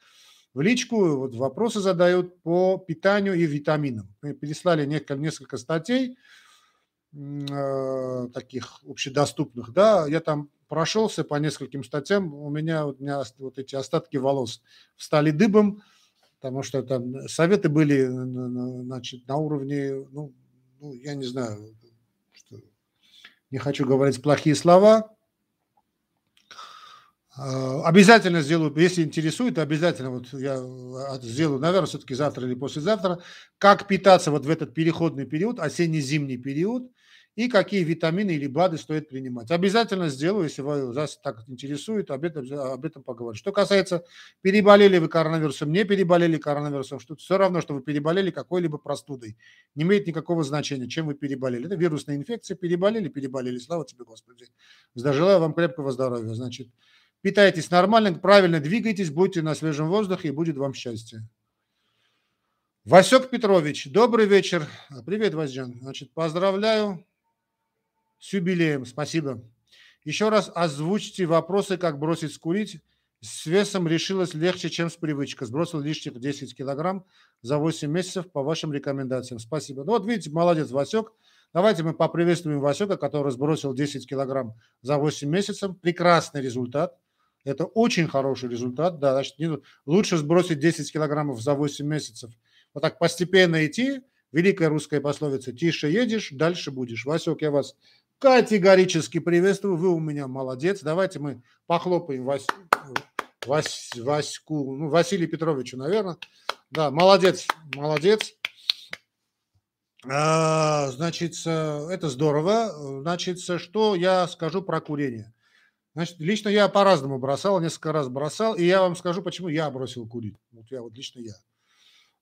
в личку, вот вопросы задают по питанию и витаминам. Мы переслали несколько, несколько статей, таких общедоступных, да, я там прошелся по нескольким статьям, у меня, у меня вот эти остатки волос встали дыбом, потому что там советы были значит, на уровне, ну, ну я не знаю, что, не хочу говорить плохие слова. А, обязательно сделаю, если интересует, обязательно вот я а, сделаю, наверное, все-таки завтра или послезавтра, как питаться вот в этот переходный период, осенне-зимний период – и какие витамины или БАДы стоит принимать. Обязательно сделаю, если вас так интересует, об этом, об этом поговорю. Что касается, переболели вы коронавирусом, не переболели коронавирусом, что все равно, что вы переболели какой-либо простудой. Не имеет никакого значения, чем вы переболели. Это вирусная инфекция, переболели, переболели. Слава тебе, Господи. Желаю вам крепкого здоровья. Значит, питайтесь нормально, правильно двигайтесь, будьте на свежем воздухе и будет вам счастье. Васек Петрович, добрый вечер. Привет, Васян. Значит, поздравляю с юбилеем, спасибо. Еще раз озвучьте вопросы, как бросить курить. С весом решилось легче, чем с привычкой. Сбросил лишних 10 килограмм за 8 месяцев по вашим рекомендациям. Спасибо. Ну вот видите, молодец, Васек. Давайте мы поприветствуем Васека, который сбросил 10 килограмм за 8 месяцев. Прекрасный результат. Это очень хороший результат. Да, значит, не, лучше сбросить 10 килограммов за 8 месяцев. Вот так постепенно идти. Великая русская пословица «Тише едешь, дальше будешь». Васек, я вас Категорически приветствую. Вы у меня молодец. Давайте мы похлопаем Вась, Вась, Ваську, ну, Василию Петровичу, наверное. Да, молодец, молодец. А, значит, это здорово. Значит, что я скажу про курение? Значит, лично я по-разному бросал, несколько раз бросал, и я вам скажу, почему я бросил курить. Вот я, вот лично я.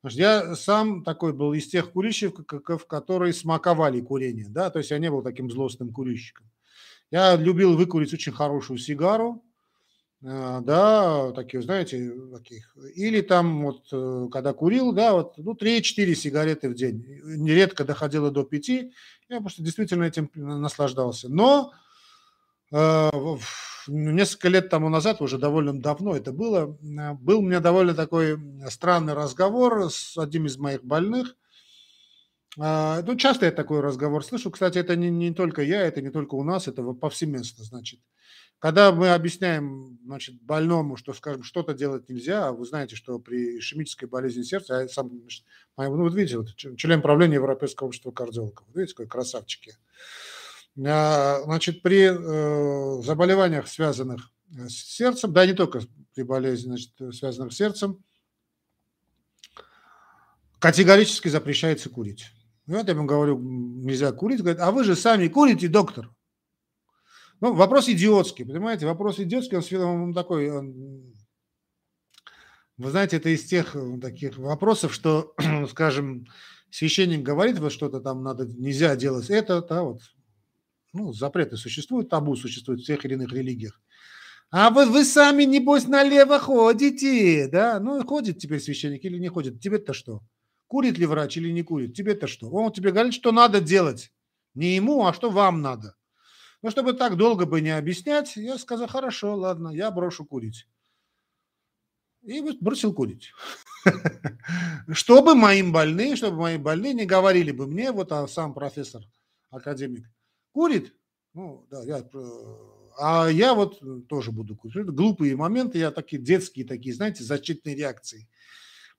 Я сам такой был из тех курильщиков, которые смаковали курение, да, то есть я не был таким злостным курильщиком. Я любил выкурить очень хорошую сигару, э, да, такие, знаете, таких. Или там вот, э, когда курил, да, вот, ну, 3-4 сигареты в день. Нередко доходило до 5. Я просто действительно этим наслаждался. Но несколько лет тому назад, уже довольно давно это было, э, был у меня довольно такой странный разговор с одним из моих больных. А, ну, часто я такой разговор слышу. Кстати, это не, не только я, это не только у нас, это повсеместно, значит. Когда мы объясняем значит, больному, что, скажем, что-то делать нельзя, а вы знаете, что при ишемической болезни сердца, я сам, ну, вот видите, вот, член правления Европейского общества кардиологов, видите, какой красавчик я. А, значит, при э, заболеваниях, связанных э, с сердцем, да, не только при болезни, значит, связанных с сердцем, категорически запрещается курить. И вот я ему говорю, нельзя курить. Говорит, а вы же сами курите, доктор. Ну, вопрос идиотский, понимаете? Вопрос идиотский, он, он такой, он, вы знаете, это из тех э, таких вопросов, что, [clears throat] скажем, священник говорит, вот что-то там надо, нельзя делать это, да, вот ну, запреты существуют, табу существует в тех или иных религиях. А вот вы сами, небось, налево ходите, да? Ну, ходит теперь священник или не ходит. Тебе-то что? Курит ли врач или не курит? Тебе-то что? Он тебе говорит, что надо делать. Не ему, а что вам надо. Но чтобы так долго бы не объяснять, я сказал, хорошо, ладно, я брошу курить. И бросил курить. [laughs] Чтобы моим больным, чтобы мои больные не говорили бы мне, вот а сам профессор, академик, Курит? Ну, да, я а я вот тоже буду курить. Это глупые моменты, я такие детские такие, знаете, защитные реакции.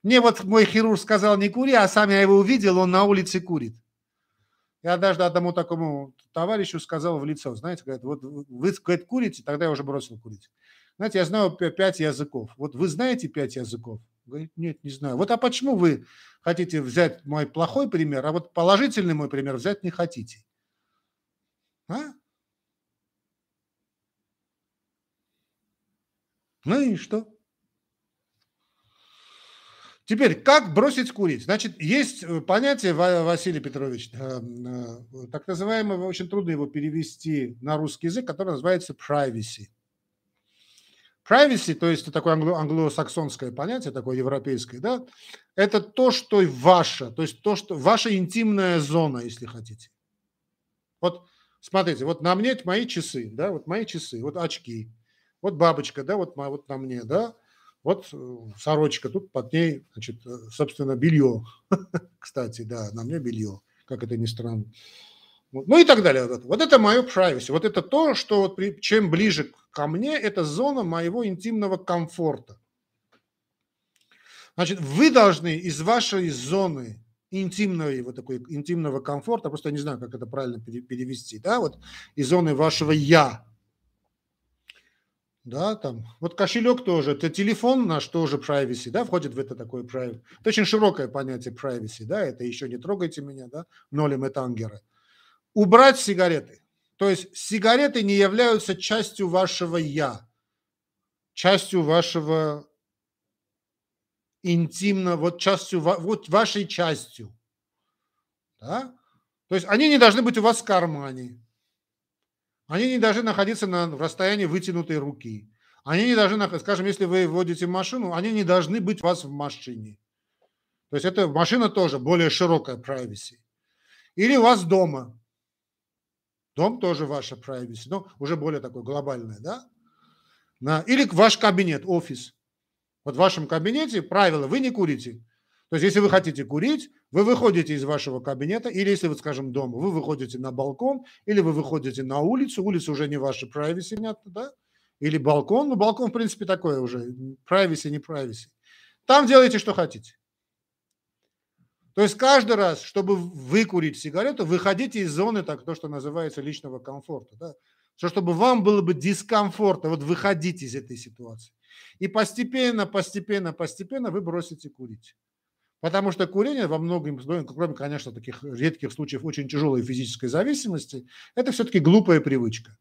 Мне вот мой хирург сказал не кури, а сам я его увидел, он на улице курит. Я даже одному такому товарищу сказал в лицо, знаете, говорит, вот вы говорит, курите, тогда я уже бросил курить. Знаете, я знаю пять языков. Вот вы знаете пять языков? Говорит, нет, не знаю. Вот а почему вы хотите взять мой плохой пример, а вот положительный мой пример взять не хотите? А? Ну и что? Теперь, как бросить курить? Значит, есть э, понятие, Василий Петрович, э, э, так называемое, очень трудно его перевести на русский язык, который называется privacy. Privacy, то есть это такое англо- англосаксонское понятие, такое европейское, да, это то, что ваше, то есть то, что ваша интимная зона, если хотите. Вот смотрите, вот на мне мои часы, да, вот мои часы, вот очки, вот бабочка, да, вот, вот на мне, да, вот э, сорочка, тут под ней, значит, э, собственно, белье. [laughs] Кстати, да, на мне белье, как это ни странно. Ну и так далее. Вот это мое privacy. Вот это то, что вот при, чем ближе ко мне, это зона моего интимного комфорта. Значит, вы должны из вашей зоны интимного, вот такой интимного комфорта, просто я не знаю, как это правильно перевести, да, вот из зоны вашего «я», да, там, вот кошелек тоже, это телефон наш тоже privacy, да, входит в это такое privacy. Это очень широкое понятие privacy, да, это еще не трогайте меня, да, нолем и тангеры. Убрать сигареты. То есть сигареты не являются частью вашего «я», частью вашего интимно, вот частью, вот вашей частью. Да? То есть они не должны быть у вас в кармане. Они не должны находиться на расстоянии вытянутой руки. Они не должны, скажем, если вы вводите машину, они не должны быть у вас в машине. То есть это машина тоже более широкая privacy. Или у вас дома. Дом тоже ваша privacy, но уже более такой глобальное, да? Или ваш кабинет, офис. Вот в вашем кабинете правило, вы не курите. То есть, если вы хотите курить, вы выходите из вашего кабинета, или если вы, скажем, дома, вы выходите на балкон, или вы выходите на улицу, улица уже не ваша privacy, понятно, да? Или балкон, ну, балкон, в принципе, такое уже, privacy, не privacy. Там делайте, что хотите. То есть каждый раз, чтобы выкурить сигарету, выходите из зоны, так то, что называется личного комфорта. Да? Чтобы вам было бы дискомфортно, вот выходите из этой ситуации. И постепенно, постепенно, постепенно вы бросите курить. Потому что курение во многом, кроме, конечно, таких редких случаев очень тяжелой физической зависимости, это все-таки глупая привычка.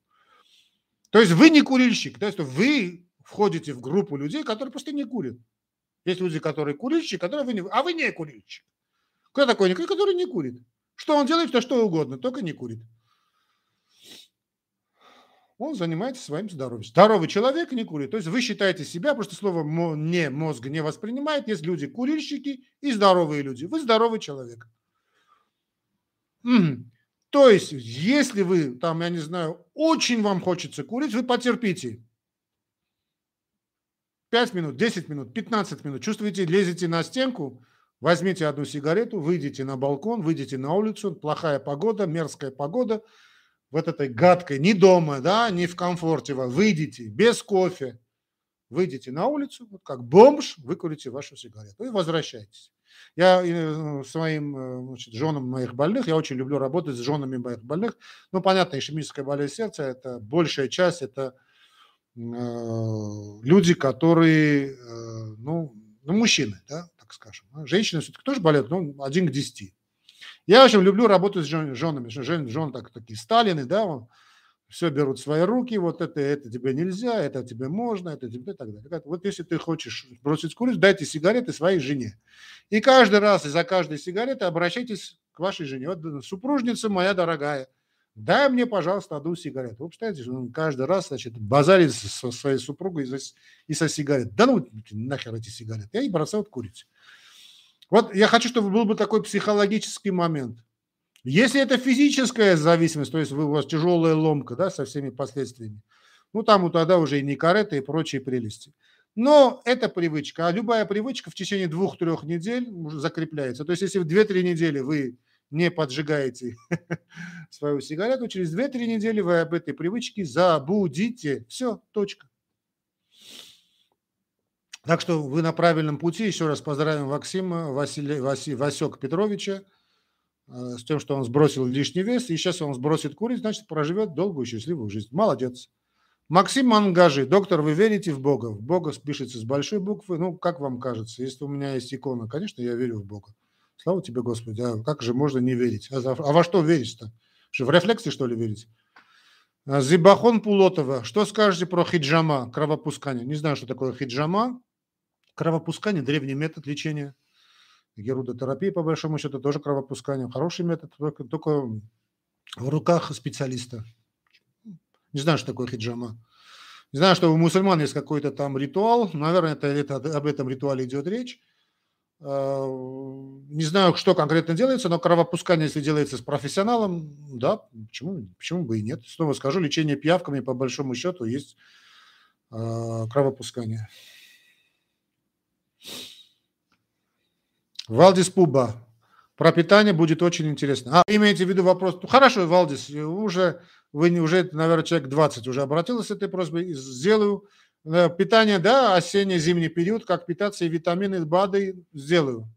То есть вы не курильщик, то есть вы входите в группу людей, которые просто не курят. Есть люди, которые курильщики, которые вы не... А вы не курильщик. Кто такой никто, который не курит? Что он делает, то что угодно, только не курит он занимается своим здоровьем. Здоровый человек не курит. То есть вы считаете себя, просто слово не мозг не воспринимает. Есть люди курильщики и здоровые люди. Вы здоровый человек. То есть, если вы там, я не знаю, очень вам хочется курить, вы потерпите. 5 минут, 10 минут, 15 минут. Чувствуете, лезете на стенку, возьмите одну сигарету, выйдите на балкон, выйдите на улицу, плохая погода, мерзкая погода – вот этой гадкой, не дома, да, не в комфорте, выйдите без кофе, выйдите на улицу, вот как бомж, выкурите вашу сигарету и возвращайтесь. Я э, своим э, значит, женам моих больных, я очень люблю работать с женами моих больных. Ну, понятно, ишемическая болезнь сердца, это большая часть, это э, люди, которые, э, ну, ну, мужчины, да, так скажем. Женщины все-таки тоже болеют, но один к десяти. Я, общем, люблю работать с жен, женами. Жен, жен так, такие Сталины, да, он, все берут в свои руки, вот это, это тебе нельзя, это тебе можно, это тебе и так далее. Вот если ты хочешь бросить курить, дайте сигареты своей жене. И каждый раз из-за каждой сигареты обращайтесь к вашей жене. Вот супружница моя дорогая, дай мне, пожалуйста, одну сигарету. Вы представляете, он каждый раз, значит, базарит со своей супругой и со сигарет. Да ну нахер эти сигареты. Я и бросаю курить. Вот я хочу, чтобы был бы такой психологический момент. Если это физическая зависимость, то есть у вас тяжелая ломка, да, со всеми последствиями, ну, там вот тогда уже и никарета, и прочие прелести. Но это привычка, а любая привычка в течение двух-трех недель закрепляется. То есть, если в 2-3 недели вы не поджигаете [laughs] свою сигарету, через 2-3 недели вы об этой привычке забудете. Все, точка. Так что вы на правильном пути. Еще раз поздравим Максима Василия, Васи, Васек Петровича э, с тем, что он сбросил лишний вес. И сейчас он сбросит курить, значит, проживет долгую счастливую жизнь. Молодец. Максим Мангажи. Доктор, вы верите в Бога? В Бога пишется с большой буквы. Ну, как вам кажется? Если у меня есть икона, конечно, я верю в Бога. Слава тебе, Господи. А как же можно не верить? А, а во что верить-то? В рефлексы, что ли, верить? Зибахон Пулотова. Что скажете про хиджама, кровопускание? Не знаю, что такое хиджама. Кровопускание – древний метод лечения. Герудотерапия, по большому счету, тоже кровопускание. Хороший метод, только, только в руках специалиста. Не знаю, что такое хиджама. Не знаю, что у мусульман есть какой-то там ритуал. Наверное, это, это, об этом ритуале идет речь. А, не знаю, что конкретно делается, но кровопускание, если делается с профессионалом, да, почему, почему бы и нет. Снова скажу, лечение пиявками, по большому счету, есть а, кровопускание. Валдис Пуба. Про питание будет очень интересно. А, имеете в виду вопрос? Ну, хорошо, Валдис, уже, вы уже, наверное, человек 20 уже обратился с этой просьбой. Сделаю. Э, питание, да, осенне-зимний период, как питаться и витамины, БАДы сделаю.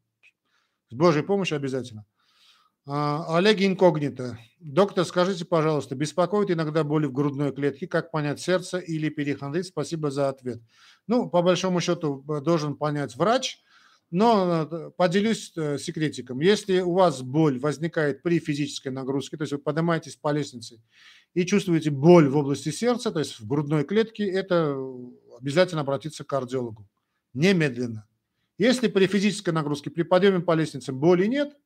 С Божьей помощью обязательно. А, Олег Инкогнито. Доктор, скажите, пожалуйста, беспокоит иногда боли в грудной клетке, как понять сердце или перихондрит? Спасибо за ответ. Ну, по большому счету, должен понять врач, но э, поделюсь э, секретиком. Если у вас боль возникает при физической нагрузке, то есть вы поднимаетесь по лестнице и чувствуете боль в области сердца, то есть в грудной клетке, это обязательно обратиться к кардиологу. Немедленно. Если при физической нагрузке, при подъеме по лестнице боли нет,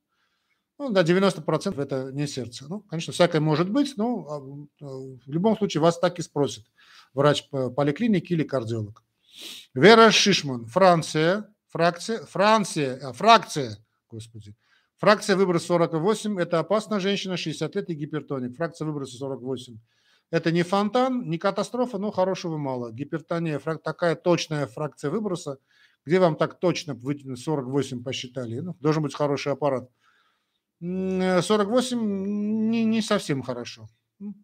ну, на 90% это не сердце. Ну, конечно, всякое может быть, но а, а, в любом случае вас так и спросит врач поликлиники или кардиолог. Вера Шишман, Франция, фракция, Франция, а, фракция, господи, фракция выброс 48, это опасная женщина, 60 лет и гипертоник, фракция выброса 48. Это не фонтан, не катастрофа, но хорошего мало. Гипертония, такая точная фракция выброса, где вам так точно 48 посчитали. Ну, должен быть хороший аппарат. 48 не, не совсем хорошо.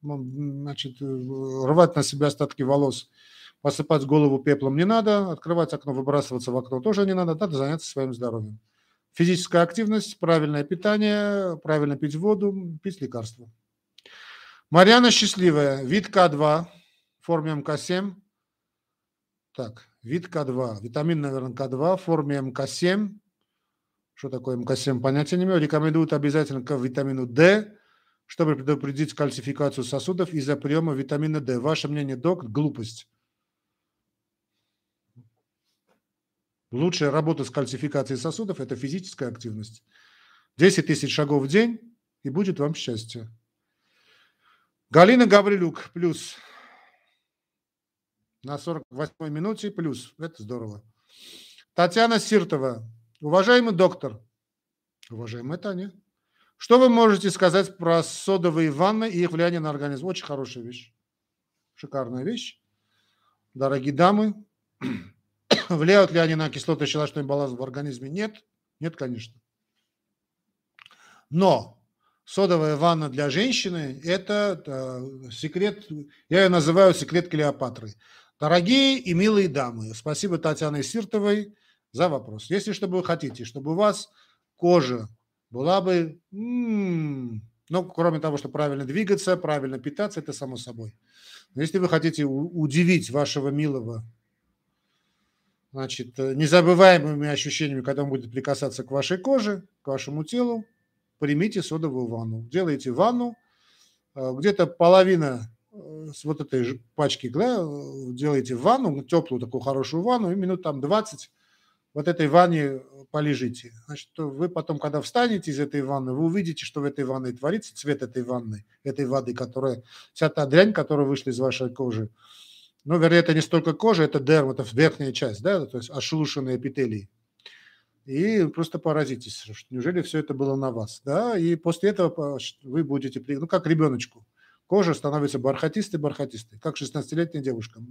Значит, э, рвать на себя остатки волос, посыпать голову пеплом не надо, открывать окно, выбрасываться в окно тоже не надо, надо заняться своим здоровьем. Физическая активность, правильное питание, правильно пить воду, пить лекарства. Марьяна счастливая, вид К2, в форме МК7. Так, вид К2, витамин, наверное, К2, в форме МК7. Что такое МК7, понятия не имею. Рекомендуют обязательно к витамину D, чтобы предупредить кальцификацию сосудов из-за приема витамина D. Ваше мнение, док, глупость. Лучшая работа с кальцификацией сосудов – это физическая активность. 10 тысяч шагов в день, и будет вам счастье. Галина Гаврилюк, плюс. На 48 минуте, плюс. Это здорово. Татьяна Сиртова, Уважаемый доктор, уважаемая Таня, что вы можете сказать про содовые ванны и их влияние на организм? Очень хорошая вещь. Шикарная вещь. Дорогие дамы, [clears throat] влияют ли они на кислотно-щелочной баланс в организме? Нет. Нет, конечно. Но содовая ванна для женщины – это, это секрет, я ее называю секрет Клеопатры. Дорогие и милые дамы, спасибо Татьяне Сиртовой – за вопрос. Если чтобы вы хотите, чтобы у вас кожа была бы, ну, кроме того, что правильно двигаться, правильно питаться, это само собой. Но если вы хотите удивить вашего милого, значит, э, незабываемыми ощущениями, когда он будет прикасаться к вашей коже, к вашему телу, примите содовую ванну. Делайте ванну, э, где-то половина э, с вот этой пачки, да, делаете ванну, теплую такую хорошую ванну, и минут там 20 вот этой ванне э, полежите. Значит, вы потом, когда встанете из этой ванны, вы увидите, что в этой ванной творится, цвет этой ванны, этой воды, которая, вся та дрянь, которая вышла из вашей кожи. Ну, вернее, это не столько кожа, это дерм, это верхняя часть, да, то есть ошелушенные эпителии. И просто поразитесь, что неужели все это было на вас, да, и после этого вы будете, ну, как ребеночку. Кожа становится бархатистой-бархатистой, как 16-летняя девушка.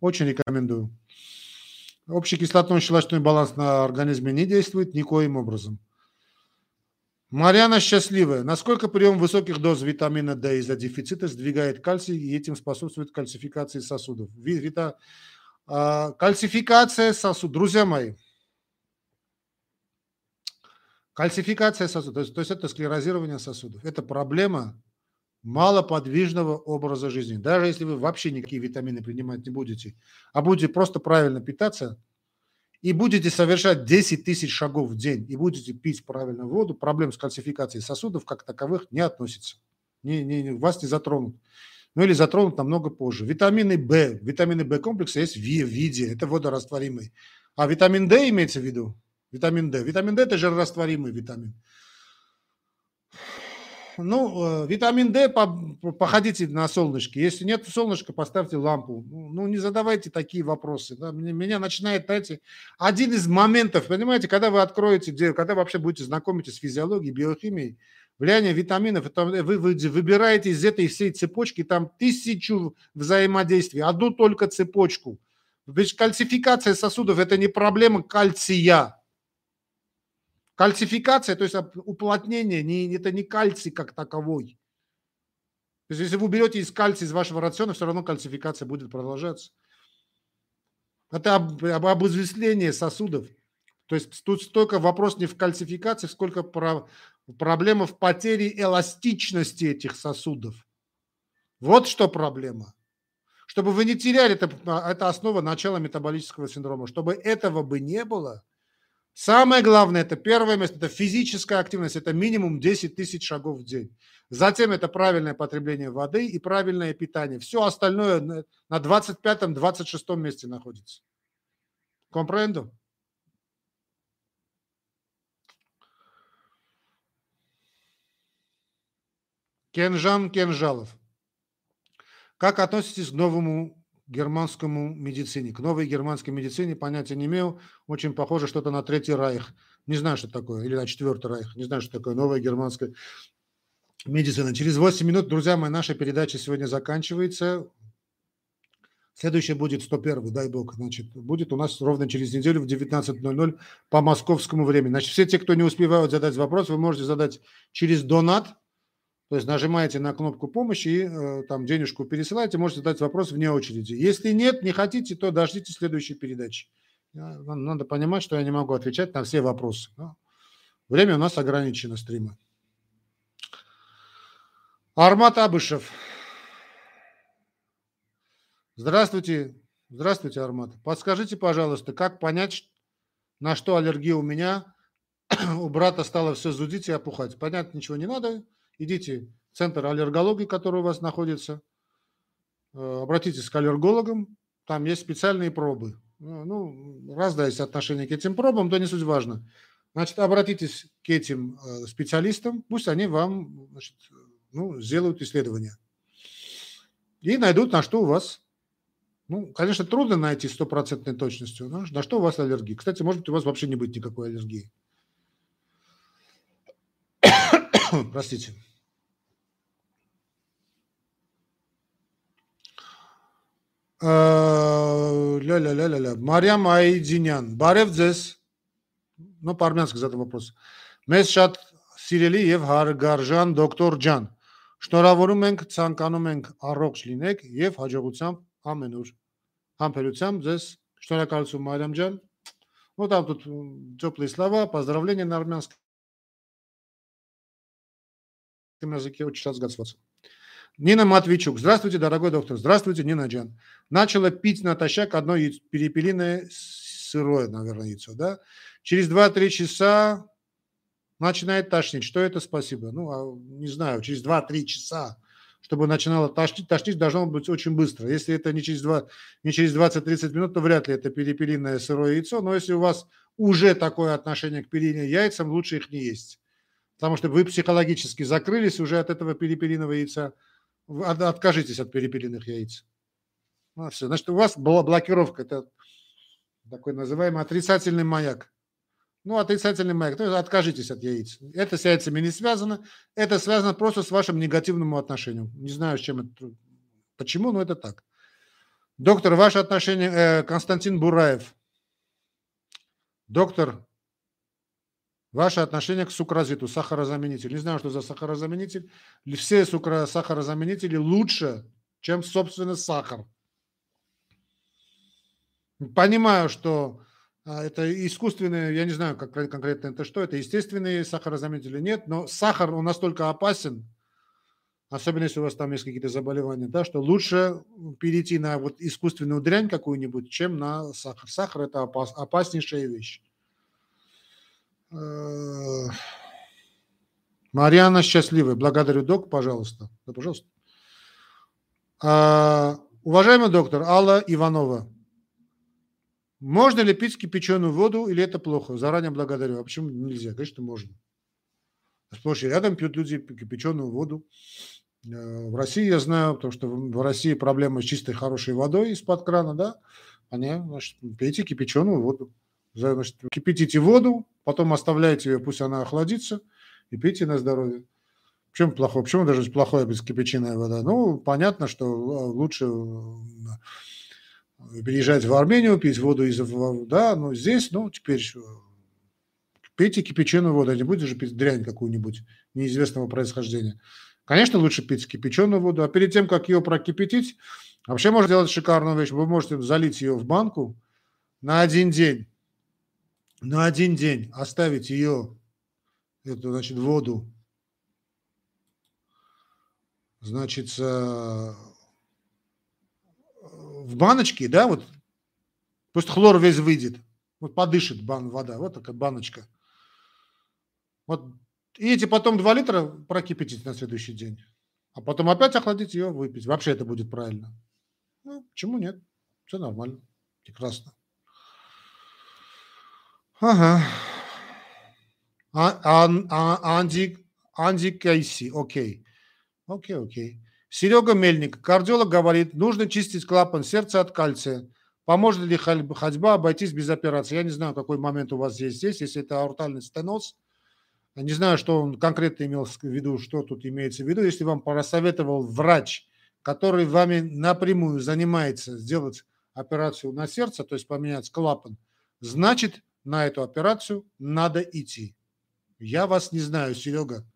Очень рекомендую. Общий кислотно-щелочной баланс на организме не действует никоим образом. Марьяна счастливая. Насколько прием высоких доз витамина D из-за дефицита сдвигает кальций и этим способствует кальцификации сосудов? Вита, а, кальцификация сосудов. Друзья мои, кальцификация сосудов, то есть, то есть это склерозирование сосудов. Это проблема малоподвижного образа жизни. Даже если вы вообще никакие витамины принимать не будете, а будете просто правильно питаться – и будете совершать 10 тысяч шагов в день и будете пить правильную воду, проблем с кальцификацией сосудов как таковых не относится. Не, не, не, вас не затронут. Ну или затронут намного позже. Витамины В, витамины В комплекса есть в виде, это водорастворимый. А витамин D имеется в виду? Витамин D. Витамин D – это жирорастворимый витамин. Ну, э, витамин D, походите на солнышке. Если нет солнышка, поставьте лампу. Ну, ну, не задавайте такие вопросы. Да? Меня начинает, знаете, один из моментов, понимаете, когда вы откроете, когда вы вообще будете знакомиться с физиологией, биохимией, влияние витаминов, это вы, вы выбираете из этой всей цепочки там тысячу взаимодействий, одну только цепочку. Ведь кальцификация сосудов – это не проблема кальция, Кальцификация, то есть уплотнение, не, это не кальций как таковой. То есть если вы уберете из кальция из вашего рациона, все равно кальцификация будет продолжаться. Это об, об обузвеслении сосудов. То есть тут столько вопрос не в кальцификации, сколько про, проблема в потере эластичности этих сосудов. Вот что проблема. Чтобы вы не теряли, это, это основа начала метаболического синдрома. Чтобы этого бы не было, Самое главное, это первое место, это физическая активность, это минимум 10 тысяч шагов в день. Затем это правильное потребление воды и правильное питание. Все остальное на 25-26 месте находится. Компренду? Кенжан Кенжалов. Как относитесь к новому германскому медицине, к новой германской медицине, понятия не имею, очень похоже что-то на Третий Райх, не знаю, что такое, или на Четвертый Райх, не знаю, что такое новая германская медицина. Через 8 минут, друзья мои, наша передача сегодня заканчивается. Следующая будет 101, дай бог, значит, будет у нас ровно через неделю в 19.00 по московскому времени. Значит, все те, кто не успевают задать вопрос, вы можете задать через донат, то есть нажимаете на кнопку помощи и э, там денежку пересылаете, можете задать вопрос вне очереди. Если нет, не хотите, то дождите следующей передачи. Надо понимать, что я не могу отвечать на все вопросы. Время у нас ограничено стрима. Армат Абышев. Здравствуйте. Здравствуйте, Армат. Подскажите, пожалуйста, как понять, на что аллергия у меня? [clears throat] у брата стало все зудить и опухать. Понять ничего не надо идите в центр аллергологии, который у вас находится, э, обратитесь к аллергологам, там есть специальные пробы. Ну, ну, раз да, есть отношение к этим пробам, то не суть важно. Значит, обратитесь к этим э, специалистам, пусть они вам значит, ну, сделают исследование. И найдут, на что у вас ну, конечно, трудно найти стопроцентной точностью, но на что у вас аллергия. Кстати, может быть, у вас вообще не быть никакой аллергии. [coughs] Простите. Ля-ля-ля-ля-ля. Մարիամ Այդինյան, բարև ձեզ։ Ну, по-армянски задам вопрос։ Մեզ շատ սիրելի եւ հարգարժան դոկտոր ջան, շնորհավորում ենք, ցանկանում ենք առողջ լինեք եւ հաջողությամբ ամենուր։ Համբերությամբ ձեզ շնորհակալություն Մարիամ ջան։ Вот там тут теплые слова, поздравления на армянском языке, очень рад сгодствоваться. Нина Матвейчук. Здравствуйте, дорогой доктор. Здравствуйте, Нина Джан. Начала пить натощак одно перепелиное сырое, наверное, яйцо, да? Через 2-3 часа начинает тошнить. Что это? Спасибо. Ну, а, не знаю, через 2-3 часа, чтобы начинало тошнить, тошнить должно быть очень быстро. Если это не через, 2, не через 20-30 минут, то вряд ли это перепелиное сырое яйцо. Но если у вас уже такое отношение к перине яйцам, лучше их не есть. Потому что вы психологически закрылись уже от этого перепелиного яйца – откажитесь от перепелиных яиц. Ну, все. Значит, у вас была блокировка, это такой называемый отрицательный маяк. Ну, отрицательный маяк, то есть откажитесь от яиц. Это с яйцами не связано, это связано просто с вашим негативным отношением. Не знаю, с чем это, почему, но это так. Доктор, ваше отношение, э, Константин Бураев. Доктор, Ваше отношение к сукразиту, сахарозаменитель. Не знаю, что за сахарозаменитель. Все сахарозаменители лучше, чем, собственно, сахар. Понимаю, что а, это искусственные, я не знаю, как конкретно это что, это естественные сахарозаменители, нет, но сахар, он настолько опасен, особенно если у вас там есть какие-то заболевания, да, что лучше перейти на вот искусственную дрянь какую-нибудь, чем на сахар. Сахар – это опас, опаснейшая вещь. Э, Марьяна счастливая. Благодарю, док, пожалуйста. Да, пожалуйста. А, уважаемый доктор Алла Иванова, можно ли пить кипяченую воду или это плохо? Заранее благодарю. А почему нельзя? Конечно, можно. Сплошь и рядом пьют люди кипяченую воду. Э, в России я знаю, потому что в России проблема с чистой хорошей водой из-под крана, да? Понятно, значит, пейте кипяченую воду. Значит, кипятите воду, потом оставляйте ее, пусть она охладится, и пейте на здоровье. Почему плохое? Почему даже плохое без кипяченая вода? Ну, понятно, что лучше э, переезжать в Армению, пить воду из... Да, но здесь, ну, теперь пейте кипяченую воду, а не будете же пить дрянь какую-нибудь неизвестного происхождения. Конечно, лучше пить кипяченую воду, а перед тем, как ее прокипятить, вообще можно сделать шикарную вещь. Вы можете залить ее в банку на один день, на один день оставить ее, эту, значит, воду, значит, в баночке, да, вот, пусть хлор весь выйдет, вот подышит бан, вода, вот такая баночка. Вот, и эти потом 2 литра прокипятить на следующий день, а потом опять охладить ее, выпить. Вообще это будет правильно. Ну, почему нет? Все нормально, прекрасно. Ага. А, а, а, Анди, Анди Кейси, окей. Окей, окей. Серега Мельник, кардиолог говорит, нужно чистить клапан сердца от кальция. Поможет ли ходьба обойтись без операции? Я не знаю, какой момент у вас есть здесь. Если это аортальный стеноз, не знаю, что он конкретно имел в виду, что тут имеется в виду. Если вам посоветовал врач, который вами напрямую занимается сделать операцию на сердце, то есть поменять клапан, значит, на эту операцию надо идти. Я вас не знаю, Серега.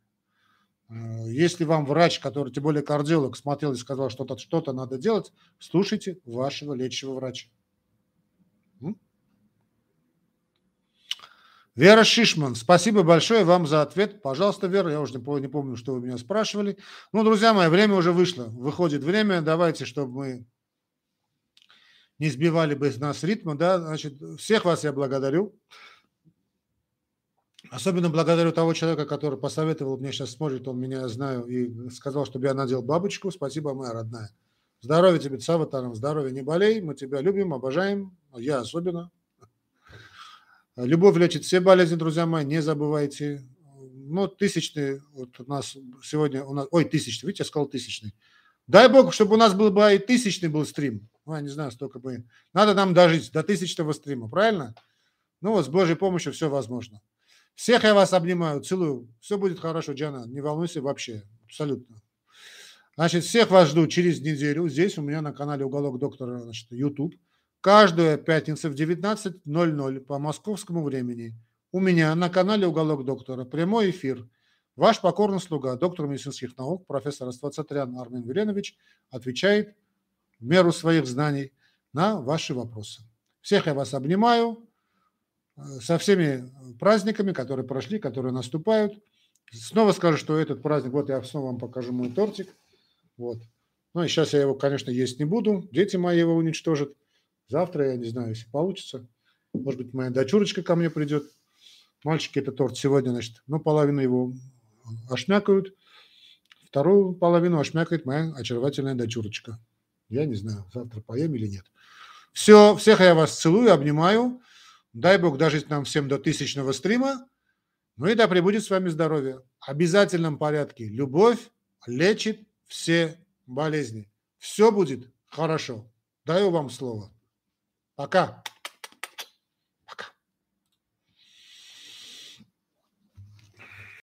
Э, если вам врач, который, тем более кардиолог, смотрел и сказал, что-то что надо делать, слушайте вашего лечащего врача. Вера Шишман, спасибо большое вам за ответ. Пожалуйста, Вера, я уже не помню, что вы меня спрашивали. Ну, друзья мои, время уже вышло. Выходит время. Давайте, чтобы мы не сбивали бы нас ритма, да, значит, всех вас я благодарю. Особенно благодарю того человека, который посоветовал, мне сейчас смотрит, он меня знаю, и сказал, чтобы я надел бабочку. Спасибо, моя родная. Здоровья тебе, Саватаром, здоровья, не болей, мы тебя любим, обожаем, я особенно. Любовь лечит все болезни, друзья мои, не забывайте. Ну, тысячный, вот у нас сегодня, у нас, ой, тысячный, видите, я сказал тысячный. Дай Бог, чтобы у нас был бы и тысячный был стрим. Ну, я не знаю, столько бы. Надо нам дожить до тысячного стрима, правильно? Ну вот, с Божьей помощью все возможно. Всех я вас обнимаю, целую. Все будет хорошо, Джана, не волнуйся вообще, абсолютно. Значит, всех вас жду через неделю. Здесь у меня на канале «Уголок доктора» значит, YouTube. Каждую пятницу в 19.00 по московскому времени у меня на канале «Уголок доктора» прямой эфир. Ваш покорный слуга, доктор медицинских наук, профессор Аствацатрян Армен Веленович, отвечает в меру своих знаний на ваши вопросы. Всех я вас обнимаю э, со всеми праздниками, которые прошли, которые наступают. Снова скажу, что этот праздник, вот я снова вам покажу мой тортик. Вот. Ну и сейчас я его, конечно, есть не буду. Дети мои его уничтожат. Завтра, я не знаю, если получится. Может быть, моя дочурочка ко мне придет. Мальчики это торт сегодня, значит, ну, половину его ошмякают, вторую половину ошмякает моя очаровательная дочурочка. Я не знаю, завтра поем или нет. Все, всех я вас целую, обнимаю. Дай Бог дожить нам всем до тысячного стрима. Ну и да пребудет с вами здоровье. В обязательном порядке. Любовь лечит все болезни. Все будет хорошо. Даю вам слово. Пока.